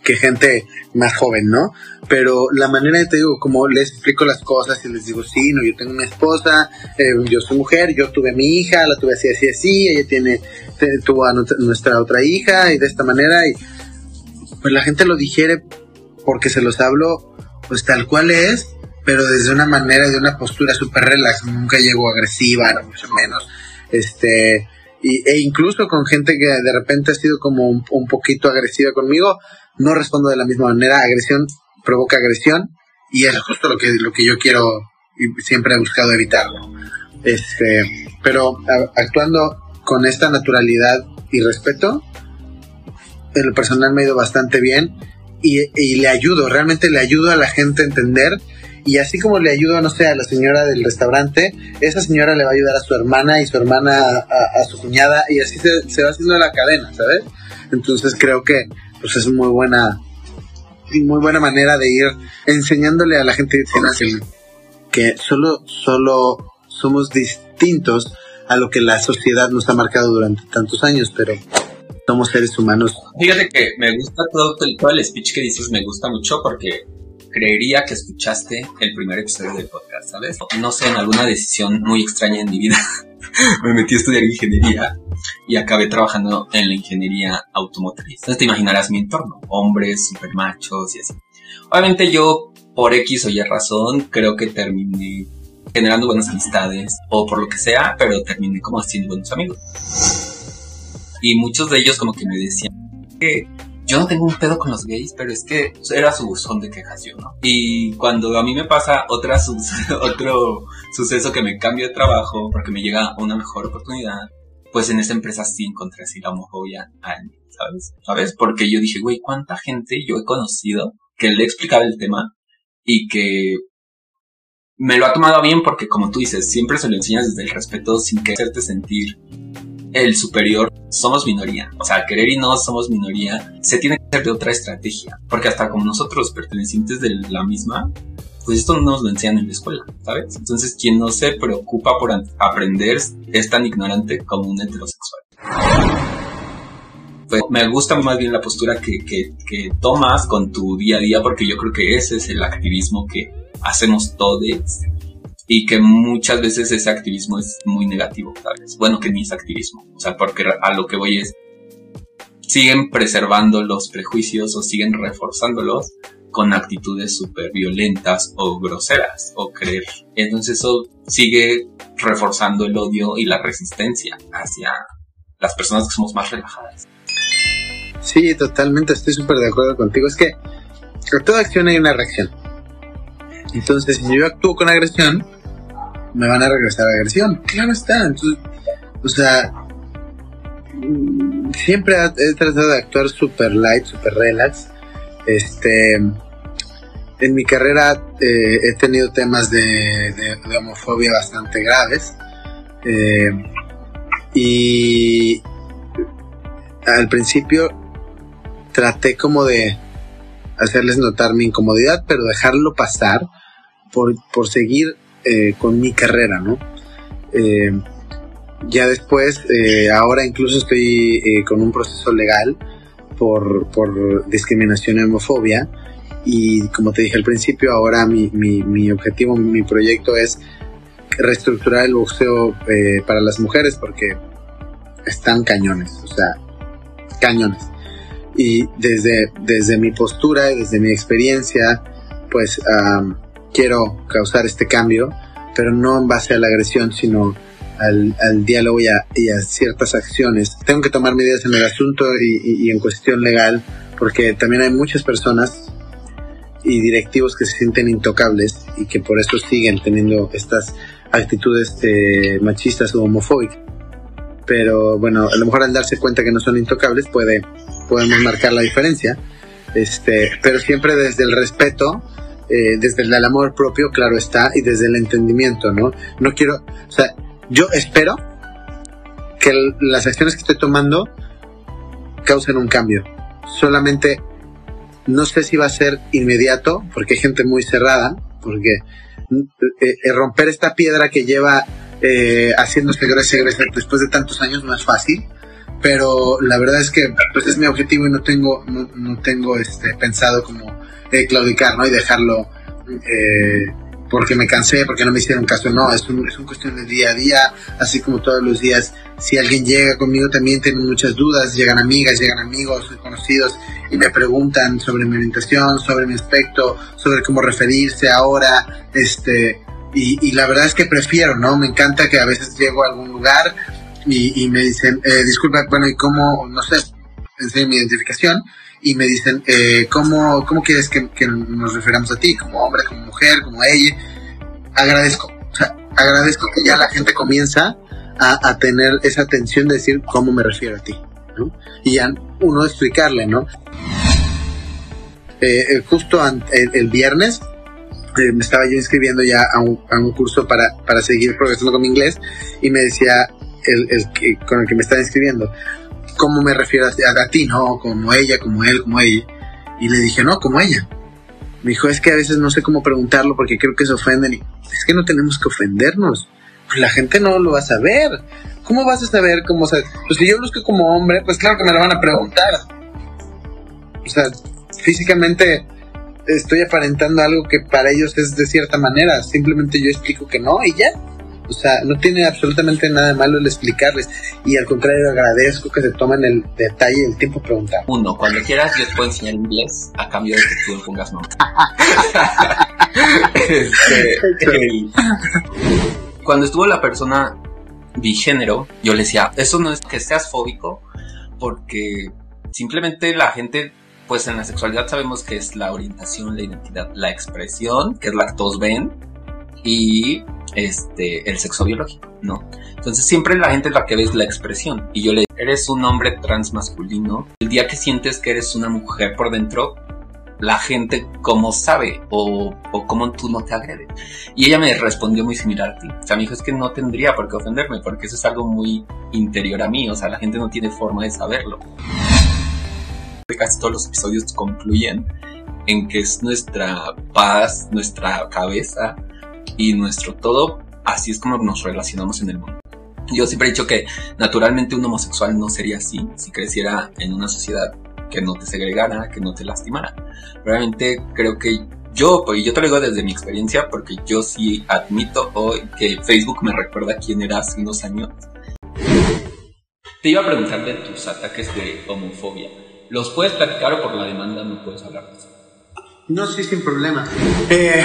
que gente más joven, ¿no? Pero la manera de te digo, como les explico las cosas y les digo, sí, no, yo tengo una esposa, eh, yo soy mujer, yo tuve a mi hija, la tuve así, así, así, ella tiene, tuvo a nuestra otra hija y de esta manera y pues la gente lo digiere porque se los hablo pues tal cual es, pero desde una manera, de una postura súper relax, nunca llego agresiva, no mucho menos, este, y, e incluso con gente que de repente ha sido como un, un poquito agresiva conmigo, no respondo de la misma manera, agresión provoca agresión y es justo lo que, lo que yo quiero y siempre he buscado evitarlo. Este, pero actuando con esta naturalidad y respeto, en lo personal me ha ido bastante bien y, y, le ayudo, realmente le ayudo a la gente a entender y así como le ayudo, no sé, a la señora del restaurante, esa señora le va a ayudar a su hermana y su hermana a, su cuñada y así se, va haciendo la cadena, ¿sabes? Entonces creo que pues es muy buena muy buena manera de ir enseñándole a la gente que solo solo somos distintos a lo que la sociedad nos ha marcado durante tantos años, pero somos seres humanos. Fíjate que me gusta todo, todo el speech que dices, me gusta mucho porque creería que escuchaste el primer episodio del podcast, ¿sabes? No sé, en alguna decisión muy extraña en mi vida me metí a estudiar ingeniería y acabé trabajando en la ingeniería automotriz. Entonces te imaginarás mi entorno, hombres, super machos y así. Obviamente yo, por X o Y razón, creo que terminé generando buenas amistades o por lo que sea, pero terminé como haciendo buenos amigos. Y muchos de ellos como que me decían que yo no tengo un pedo con los gays, pero es que era su buzón de quejas yo, ¿no? Y cuando a mí me pasa otra otro suceso que me cambio de trabajo porque me llega una mejor oportunidad, pues en esa empresa sí encontré así la homofobia ¿sabes? ¿Sabes? Porque yo dije, güey, ¿cuánta gente yo he conocido que le explicaba el tema y que me lo ha tomado bien porque como tú dices, siempre se lo enseñas desde el respeto sin que hacerte sentir el superior, somos minoría. O sea, querer y no somos minoría, se tiene que hacer de otra estrategia. Porque hasta como nosotros pertenecientes de la misma, pues esto no nos lo enseñan en la escuela, ¿sabes? Entonces, quien no se preocupa por aprender es tan ignorante como un heterosexual. Pues me gusta más bien la postura que, que, que tomas con tu día a día, porque yo creo que ese es el activismo que hacemos todos y que muchas veces ese activismo es muy negativo, ¿sabes? Bueno, que ni es activismo, o sea, porque a lo que voy es, siguen preservando los prejuicios o siguen reforzándolos con actitudes súper violentas o groseras o creer. Entonces eso sigue reforzando el odio y la resistencia hacia las personas que somos más relajadas. Sí, totalmente, estoy súper de acuerdo contigo. Es que a toda acción hay una reacción. Entonces, si yo actúo con agresión, me van a regresar la agresión. Claro está. Entonces, o sea, siempre he tratado de actuar super light, super relax. Este, en mi carrera eh, he tenido temas de, homofobia bastante graves. Eh, y al principio traté como de hacerles notar mi incomodidad, pero dejarlo pasar por, por seguir eh, con mi carrera, ¿no? Eh, ya después, eh, ahora incluso estoy con un proceso legal por, por discriminación y homofobia y como te dije al principio, ahora mi, mi, mi objetivo, mi proyecto es reestructurar el boxeo para las mujeres porque están cañones, o sea, cañones. Y desde, desde mi postura desde mi experiencia, pues quiero causar este cambio, pero no en base a la agresión, sino al, al diálogo y a, y a, ciertas acciones. Tengo que tomar medidas en el asunto y, en cuestión legal, porque también hay muchas personas y directivos que se sienten intocables y que por eso siguen teniendo estas actitudes eh, machistas o homofóbicas. Pero bueno, a lo mejor al darse cuenta que no son intocables puede, podemos marcar la diferencia. Este, pero siempre desde el respeto, eh, desde el amor propio, claro está, y desde el entendimiento, ¿no? No quiero, o sea, yo espero que las acciones que estoy tomando causen un cambio. Solamente no sé si va a ser inmediato, porque hay gente muy cerrada, porque eh, eh, romper esta piedra que lleva eh, haciéndose gruesa después de tantos años no es fácil pero la verdad es que pues es mi objetivo y no tengo no, no tengo este pensado como claudicar no y dejarlo eh, porque me cansé, porque no me hicieron caso, no, es, un, es una cuestión de día a día, así como todos los días, si alguien llega conmigo también tengo muchas dudas, llegan amigas, llegan amigos, conocidos y me preguntan sobre mi orientación, sobre mi aspecto, sobre cómo referirse ahora, este, y, la verdad es que prefiero, ¿no? Me encanta que a veces llego a algún lugar y, y me dicen, eh, disculpa, bueno, ¿y cómo, no sé, enseño mi identificación? Y me dicen, eh, ¿cómo, ¿cómo quieres que, nos referamos a ti? Como hombre, como mujer, como ella. Agradezco, agradezco que ya la gente comienza a, tener esa atención de decir cómo me refiero a ti, ¿no? Y ya uno explicarle, ¿no? Eh, eh justo el, viernes eh, me estaba yo inscribiendo ya a un, a un curso para, para seguir progresando con mi inglés y me decía el, el con el que me estaba inscribiendo, cómo me refiero a, a, ti, ¿no? Como ella, como él, como ella. Y le dije, no, como ella. Me dijo, es que a veces no sé cómo preguntarlo porque creo que se ofenden. Y es que no tenemos que ofendernos. Pues la gente no lo va a saber. ¿Cómo vas a saber cómo se... Pues si yo busco como hombre, pues claro que me lo van a preguntar. O sea, físicamente estoy aparentando algo que para ellos es de cierta manera. Simplemente yo explico que no y ya. O sea, no tiene absolutamente nada de malo el explicarles. Y al contrario, agradezco que se tomen el detalle y el tiempo de preguntar. Uno, cuando quieras, yo te puedo enseñar inglés a cambio de que tú me pongas nombre. este, el... Cuando estuvo la persona bigénero, yo le decía, eso no es que seas fóbico, porque simplemente la gente pues en la sexualidad sabemos que es la orientación, la identidad, la expresión, que es la que todos ven, y este, el sexo biológico, ¿no? Entonces siempre la gente es la que ve la expresión. Y yo le eres un hombre transmasculino. El día que sientes que eres una mujer por dentro, la gente como sabe o, o cómo tú no te agredes. Y ella me respondió muy similar a ti. O sea, me dijo, es que no tendría por qué ofenderme porque eso es algo muy interior a mí. O sea, la gente no tiene forma de saberlo. Casi todos los episodios concluyen en que es nuestra paz, nuestra cabeza, y nuestro todo, así es como nos relacionamos en el mundo. Yo siempre he dicho que naturalmente un homosexual no sería así si creciera en una sociedad que no te segregara, que no te lastimara. Realmente creo que yo, y yo te lo digo desde mi experiencia, porque yo sí admito hoy que Facebook me recuerda quién era hace unos años. Te iba a preguntar de tus ataques de homofobia. ¿Los puedes platicar o por la demanda no puedes hablar de eso? No, sí, sin problema. Eh,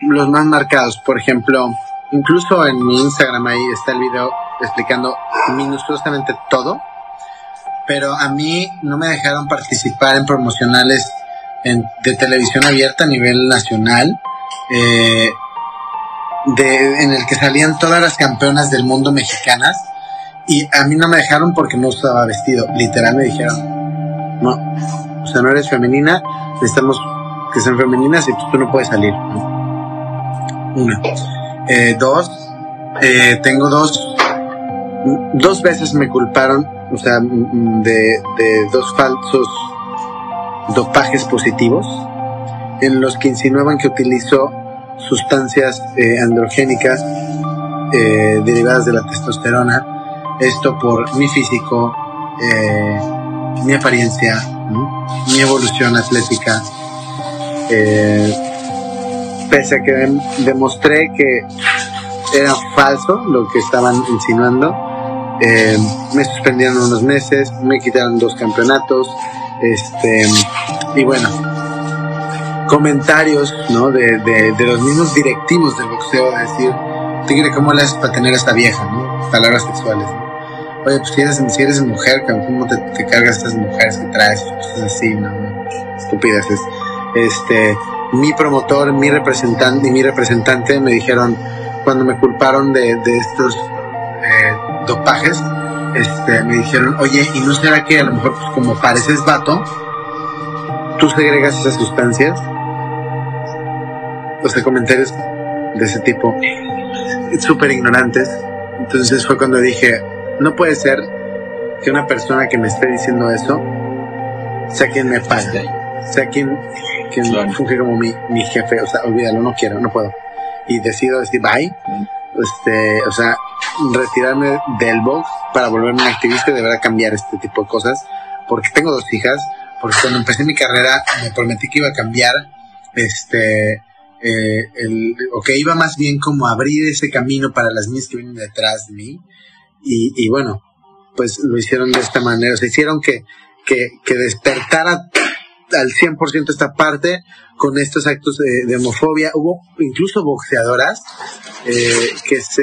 los más marcados, por ejemplo, incluso en mi Instagram ahí está el video explicando minuciosamente todo, pero a mí no me dejaron participar en promocionales de televisión abierta a nivel nacional, eh, de, en el que salían todas las campeonas del mundo mexicanas, y a mí no me dejaron porque no usaba vestido, literal me dijeron, no, o sea, no eres femenina, necesitamos que sean femeninas y tú, tú no puedes salir. ¿no? Una. Eh, dos, eh, tengo dos, dos veces me culparon, o sea, de, de dos falsos dopajes positivos, en los que insinuaban que utilizó sustancias eh, androgénicas eh, derivadas de la testosterona, esto por mi físico, eh, mi apariencia, mi evolución atlética. Pese a que demostré que era falso lo que estaban insinuando, eh, me suspendieron unos meses, me quitaron dos campeonatos, este, y bueno, comentarios ¿no? de, de, los mismos directivos del boxeo, a decir, Tigre, ¿cómo le haces para tener a esta vieja? ¿no? Palabras sexuales. Oye, pues si eres, si eres mujer, ¿cómo te, te cargas estas mujeres que traes? Cosas así, ¿no? Estupideces. Este, mi promotor, mi representante y mi representante me dijeron, cuando me culparon de, estos eh, dopajes, este, me dijeron, oye, ¿y no será que a lo mejor pues, como pareces vato, tú segregas esas sustancias? O sea, comentarios de ese tipo, súper ignorantes. Entonces fue cuando dije, no puede ser que una persona que me esté diciendo eso sea quien me pague, sea quien, quien funge como mi, mi jefe, o sea, olvídalo, no quiero, no puedo. Y decido decir bye, este, o sea, retirarme del box para volverme un activista y de verdad cambiar este tipo de cosas, porque tengo dos hijas, porque cuando empecé mi carrera me prometí que iba a cambiar, este, eh, el, o que iba más bien como a abrir ese camino para las mías que vienen detrás de mí, y, y bueno, pues lo hicieron de esta manera, se hicieron que, que, que despertara al 100% esta parte con estos actos de, homofobia. Hubo incluso boxeadoras eh, que se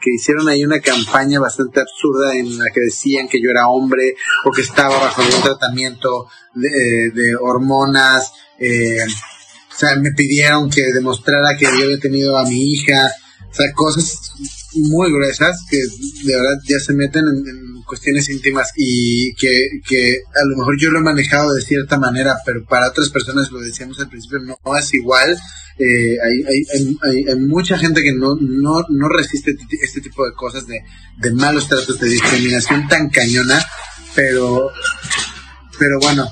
que hicieron ahí una campaña bastante absurda en la que decían que yo era hombre o que estaba bajo un tratamiento de, de hormonas. Eh, o sea, me pidieron que demostrara que yo había tenido a mi hija. O sea, cosas muy gruesas que de verdad ya se meten en, cuestiones íntimas y que, que, a lo mejor yo lo he manejado de cierta manera, pero para otras personas, lo decíamos al principio, no, es igual. Eh, hay, hay, hay, hay, mucha gente que no, no, no resiste este tipo de cosas, de, de malos tratos, de discriminación tan cañona, pero, pero bueno,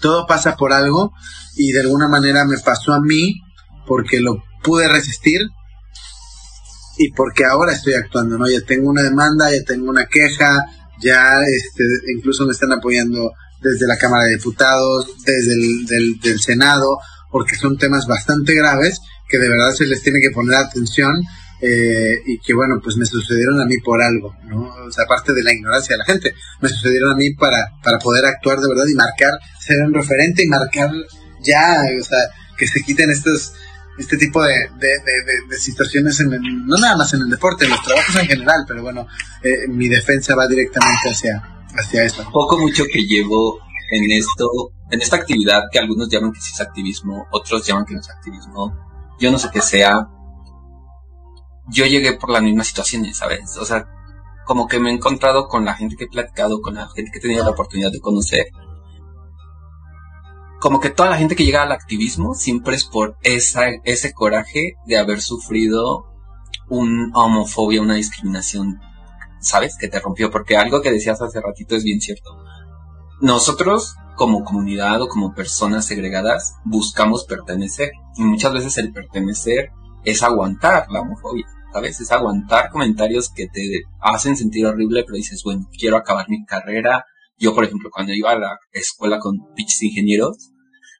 todo pasa por algo y de alguna manera me pasó a mí porque lo pude resistir y porque ahora estoy actuando, ¿no? Ya tengo una demanda, ya tengo una queja, ya este, incluso me están apoyando desde la Cámara de Diputados, desde el del, Senado, porque son temas bastante graves que de verdad se les tiene que poner atención eh, y que bueno, pues me sucedieron a mí por algo, ¿no? O sea, aparte de la ignorancia de la gente, me sucedieron a mí para, para poder actuar de verdad y marcar, ser un referente y marcar ya, o sea, que se quiten estos este tipo de, de, situaciones, en no nada más en el deporte, en los trabajos en general, pero bueno, eh, mi defensa va directamente hacia, hacia eso. Poco mucho que llevo en esto, en esta actividad que algunos llaman que sí es activismo, otros llaman que no es activismo, yo no sé qué sea, yo llegué por las mismas situaciones, ¿sabes? O sea, como que me he encontrado con la gente que he platicado, con la gente que he tenido la oportunidad de conocer, como que toda la gente que llega al activismo siempre es por esa, ese coraje de haber sufrido una homofobia, una discriminación, ¿sabes? Que te rompió, porque algo que decías hace ratito es bien cierto. Nosotros, como comunidad o como personas segregadas, buscamos pertenecer. Y muchas veces el pertenecer es aguantar la homofobia, ¿sabes? Es aguantar comentarios que te hacen sentir horrible, pero dices, bueno, quiero acabar mi carrera, yo, por ejemplo, cuando iba a la escuela con pinches ingenieros,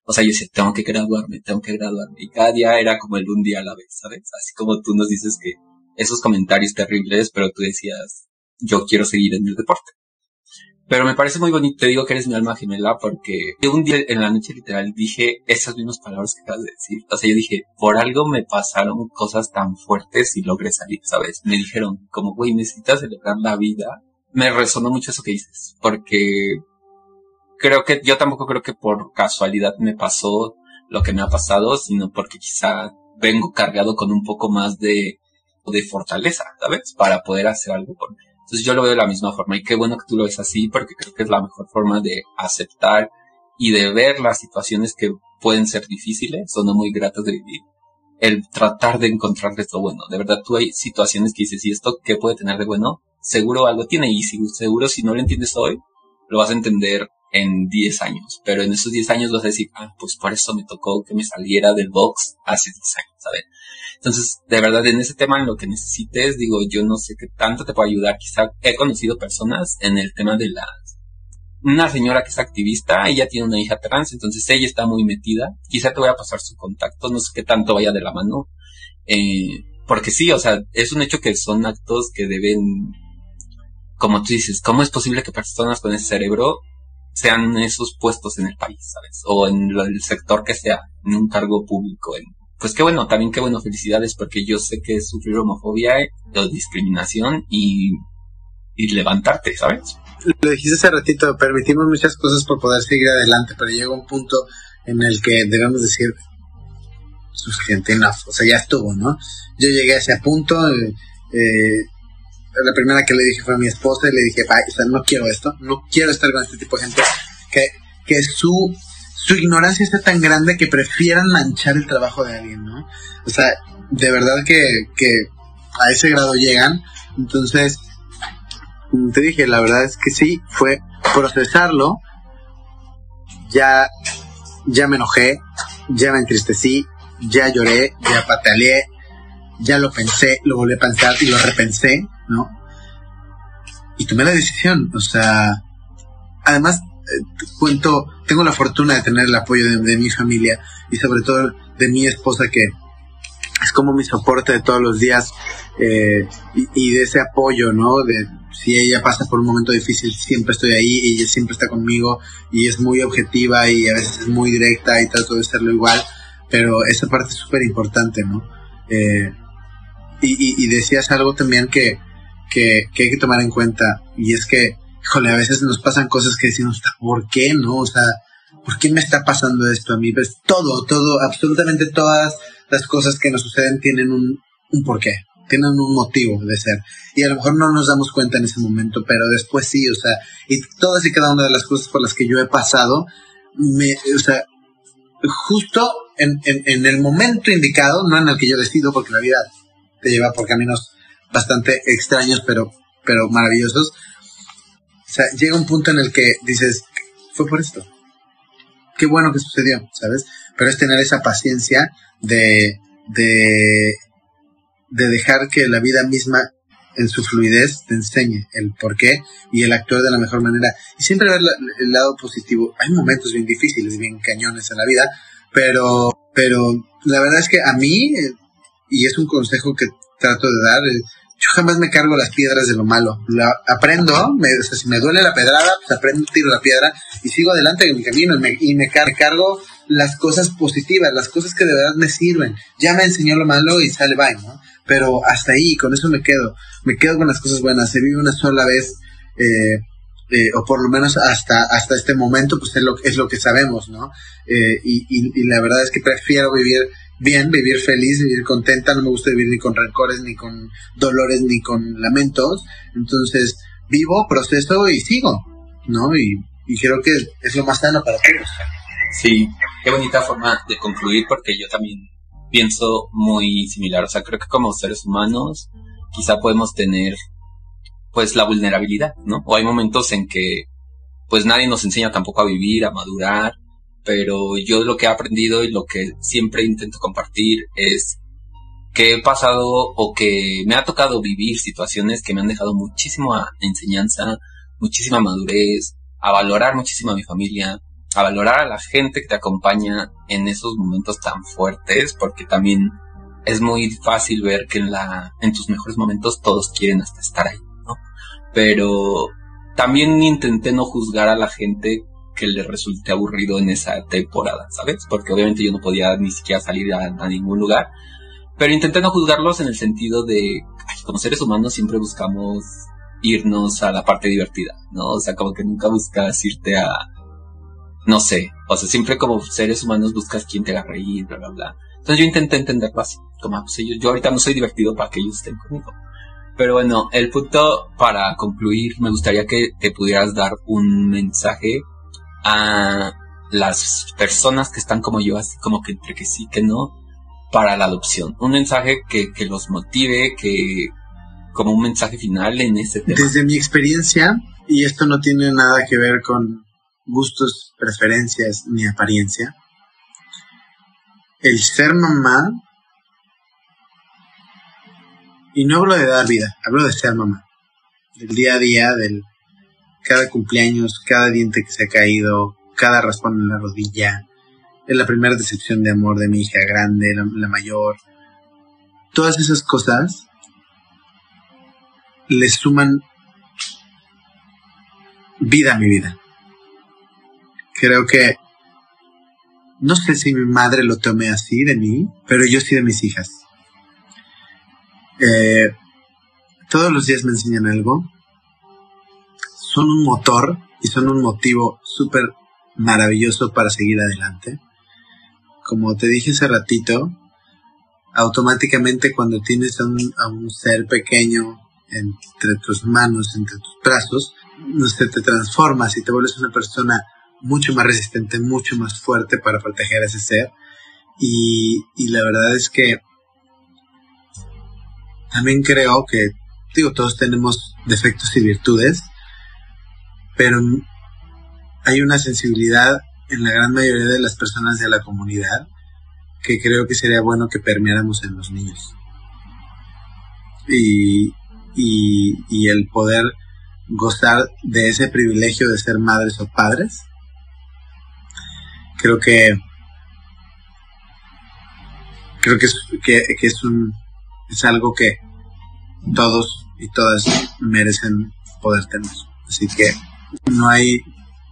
o sea, yo decía, tengo que graduarme, tengo que graduarme. Y cada día era como el un día a la vez, ¿sabes? Así como tú nos dices que esos comentarios terribles, pero tú decías, yo quiero seguir en el deporte. Pero me parece muy bonito, te digo que eres mi alma gemela porque un día en la noche literal dije esas mismas palabras que acabas de decir. O sea, yo dije, por algo me pasaron cosas tan fuertes y logré salir, ¿sabes? Me dijeron, como, güey, necesitas celebrar la vida me resonó mucho eso que dices, porque creo que yo tampoco creo que por casualidad me pasó lo que me ha pasado, sino porque quizá vengo cargado con un poco más de, de fortaleza, ¿sabes? Para poder hacer algo por mí. Entonces yo lo veo de la misma forma y qué bueno que tú lo ves así porque creo que es la mejor forma de aceptar y de ver las situaciones que pueden ser difíciles o no muy gratas de vivir. El tratar de encontrarles lo bueno. De verdad, tú hay situaciones que dices, ¿y esto qué puede tener de bueno? Seguro algo tiene y seguro si no lo entiendes hoy, lo vas a entender en 10 años, pero en esos 10 años vas a decir, ah, pues por eso me tocó que me saliera del box hace 10 años, ¿sabes? Entonces, de verdad, en ese tema, en lo que necesites, digo, yo no sé qué tanto te puedo ayudar. Quizá he conocido personas en el tema de las, una señora que es activista, ella tiene una hija trans, entonces ella está muy metida. Quizá te voy a pasar su contacto, no sé qué tanto vaya de la mano. Eh, porque sí, o sea, es un hecho que son actos que deben, como tú dices, ¿cómo es posible que personas con ese cerebro sean esos puestos en el país, ¿sabes? O en el sector que sea, en un cargo público. pues qué bueno, también qué bueno, felicidades, porque yo sé que es sufrir homofobia o discriminación y, y levantarte, ¿sabes? Lo dijiste hace ratito, permitimos muchas cosas por poder seguir adelante, pero llega un punto en el que debemos decir, suficiente enough, o sea, ya estuvo, ¿no? Yo llegué a ese punto, eh, eh, la primera que le dije fue a mi esposa y le dije, o sea, no quiero esto, no quiero estar con este tipo de gente, que, que su, su ignorancia está tan grande que prefieran manchar el trabajo de alguien, ¿no? O sea, de verdad que, que a ese grado llegan, entonces, te dije, la verdad es que sí, fue procesarlo, ya, ya me enojé, ya me entristecí, ya lloré, ya pataleé, ya lo pensé, lo volví a pensar y lo repensé, ¿no? Y tomé la decisión, o sea, además, eh, cuento, tengo la fortuna de tener el apoyo de, mi familia y sobre todo de mi esposa que es como mi soporte de todos los días eh, y, de ese apoyo, ¿no? De si ella pasa por un momento difícil, siempre estoy ahí, ella siempre está conmigo y es muy objetiva y a veces es muy directa y trato de serlo igual, pero esa parte es súper importante, ¿no? Eh, y, decías algo también que, que, hay que tomar en cuenta, y es que, híjole, a veces nos pasan cosas que decimos, ¿por qué no? O sea, ¿por qué me está pasando esto a mí? Pues todo, todo, absolutamente todas las cosas que nos suceden tienen un, porqué, tienen un motivo de ser. Y a lo mejor no nos damos cuenta en ese momento, pero después sí, o sea, y todas y cada una de las cosas por las que yo he pasado, me, o sea, justo en, en, en el momento indicado, no en el que yo decido, porque la vida te lleva por caminos bastante extraños, pero, pero maravillosos. O sea, llega un punto en el que dices, fue por esto. Qué bueno que sucedió, ¿sabes? Pero es tener esa paciencia de, de, de dejar que la vida misma en su fluidez te enseñe el por qué y el actuar de la mejor manera. Y siempre ver el lado positivo. Hay momentos bien difíciles, bien cañones en la vida, pero, pero la verdad es que a mí, y es un consejo que trato de dar, eh, yo jamás me cargo las piedras de lo malo. aprendo, me, o sea, si me duele la pedrada, pues aprendo, tiro la piedra y sigo adelante en mi camino y me, y me cargo las cosas positivas, las cosas que de verdad me sirven. Ya me enseñó lo malo y sale bye, ¿no? Pero hasta ahí, con eso me quedo. Me quedo con las cosas buenas. Se vive una sola vez, eh, eh, o por lo menos hasta, hasta este momento, pues es lo, es lo que sabemos, ¿no? Eh, y, y, la verdad es que prefiero vivir bien, vivir feliz, vivir contenta, no me gusta vivir ni con rencores, ni con dolores, ni con lamentos. Entonces, vivo, proceso y sigo, ¿no? Y, y creo que es lo más sano para todos. Sí, qué bonita forma de concluir porque yo también pienso muy similar. O sea, creo que como seres humanos quizá podemos tener pues la vulnerabilidad, ¿no? O hay momentos en que pues nadie nos enseña tampoco a vivir, a madurar, pero yo lo que he aprendido y lo que siempre intento compartir es que he pasado o que me ha tocado vivir situaciones que me han dejado muchísima enseñanza, muchísima madurez, a valorar muchísimo a mi familia, a valorar a la gente que te acompaña en esos momentos tan fuertes, porque también es muy fácil ver que en la en tus mejores momentos todos quieren hasta estar ahí, ¿no? Pero también intenté no juzgar a la gente que le resulte aburrido en esa temporada, ¿sabes? Porque obviamente yo no podía ni siquiera salir a, ningún lugar. Pero intenté no juzgarlos en el sentido de, como seres humanos siempre buscamos irnos a la parte divertida, ¿no? O sea, como que nunca buscas irte a, no sé, o sea, siempre como seres humanos buscas quien te haga reír, bla, bla, bla. Entonces yo intenté entenderlo así, como, ah, pues yo, yo ahorita no soy divertido para que ellos estén conmigo. Pero bueno, el punto para concluir, me gustaría que te pudieras dar un mensaje a las personas que están como yo, así como que entre que sí, que no, para la adopción. Un mensaje que, que los motive, que como un mensaje final en ese tema. Desde mi experiencia, y esto no tiene nada que ver con gustos, preferencias ni apariencia, el ser mamá, y no hablo de dar vida, hablo de ser mamá, del día a día, del, cada cumpleaños, cada diente que se ha caído, cada raspón en la rodilla, es la primera decepción de amor de mi hija grande, la, mayor. Todas esas cosas le suman vida a mi vida. Creo que no sé si mi madre lo tome así de mí, pero yo sí de mis hijas. Eh, todos los días me enseñan algo. Son un motor y son un motivo súper maravilloso para seguir adelante. Como te dije hace ratito, automáticamente cuando tienes a un, ser pequeño entre tus manos, entre tus brazos, te transformas y te vuelves una persona mucho más resistente, mucho más fuerte para proteger a ese ser. Y, y la verdad es que también creo que, digo, todos tenemos defectos y virtudes, pero hay una sensibilidad en la gran mayoría de las personas de la comunidad que creo que sería bueno que permeáramos en los niños. Y, y, el poder gozar de ese privilegio de ser madres o padres, creo que creo que es, que es un es algo que todos y todas merecen poder tener. Así que no hay,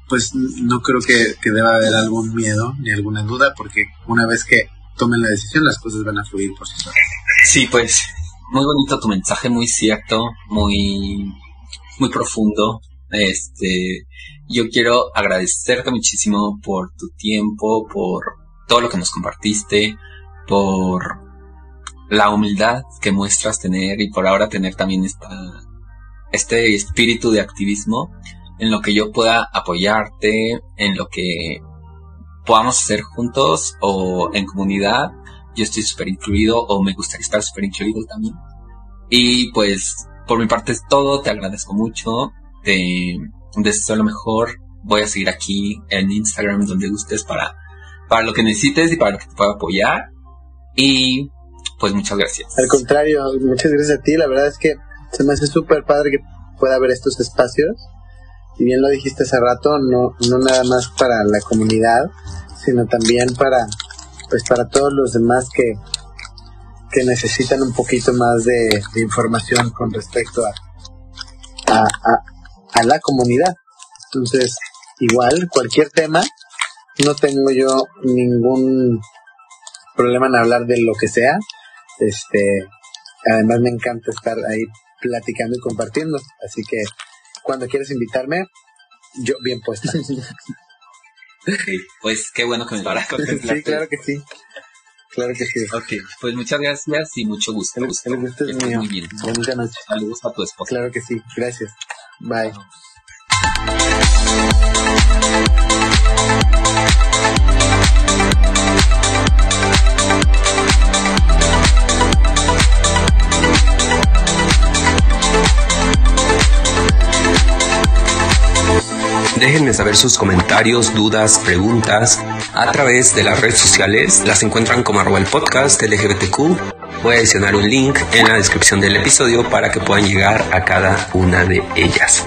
pues no creo que, que, deba haber algún miedo ni alguna duda, porque una vez que tomen la decisión, las cosas van a fluir por sí solas. Sí, pues muy bonito tu mensaje, muy cierto, muy, muy profundo. Este, yo quiero agradecerte muchísimo por tu tiempo, por todo lo que nos compartiste, por la humildad que muestras tener y por ahora tener también esta, este espíritu de activismo en lo que yo pueda apoyarte, en lo que podamos hacer juntos o en comunidad. Yo estoy súper incluido o me gustaría estar súper incluido también. Y pues por mi parte es todo, te agradezco mucho, te deseo lo mejor. Voy a seguir aquí en Instagram donde gustes para, para lo que necesites y para lo que te pueda apoyar. Y pues muchas gracias. Al contrario, muchas gracias a ti. La verdad es que se me hace súper padre que pueda haber estos espacios. Y bien lo dijiste hace rato, no, no nada más para la comunidad, sino también para, pues para todos los demás que, que necesitan un poquito más de, información con respecto a, a, a la comunidad. Entonces, igual, cualquier tema, no tengo yo ningún problema en hablar de lo que sea. Este, además me encanta estar ahí platicando y compartiendo. Así que cuando quieras invitarme, yo bien puesta. pues qué bueno que me lo Sí, claro que sí. Claro que sí. Ok, pues muchas gracias y mucho gusto. El, gusto es mío. Muy bien. Buenas noches. Saludos a tu esposa. Claro que sí. Gracias. Bye. Déjenme saber sus comentarios, dudas, preguntas a través de las redes sociales. Las encuentran como arroba el podcast LGBTQ. Voy a adicionar un link en la descripción del episodio para que puedan llegar a cada una de ellas.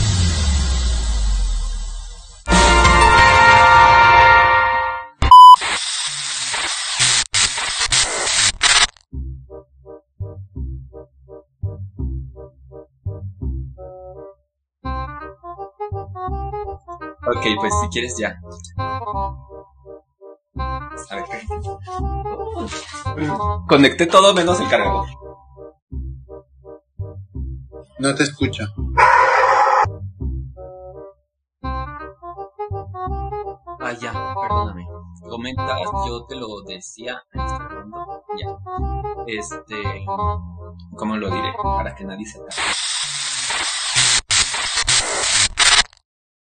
Ok, pues si quieres ya. A ver. Conecté todo menos el cargador. No te escucho. Ah, ya, perdóname. Comentas, yo te lo decía en este Ya. Este. ¿Cómo lo diré? Para que nadie sepa.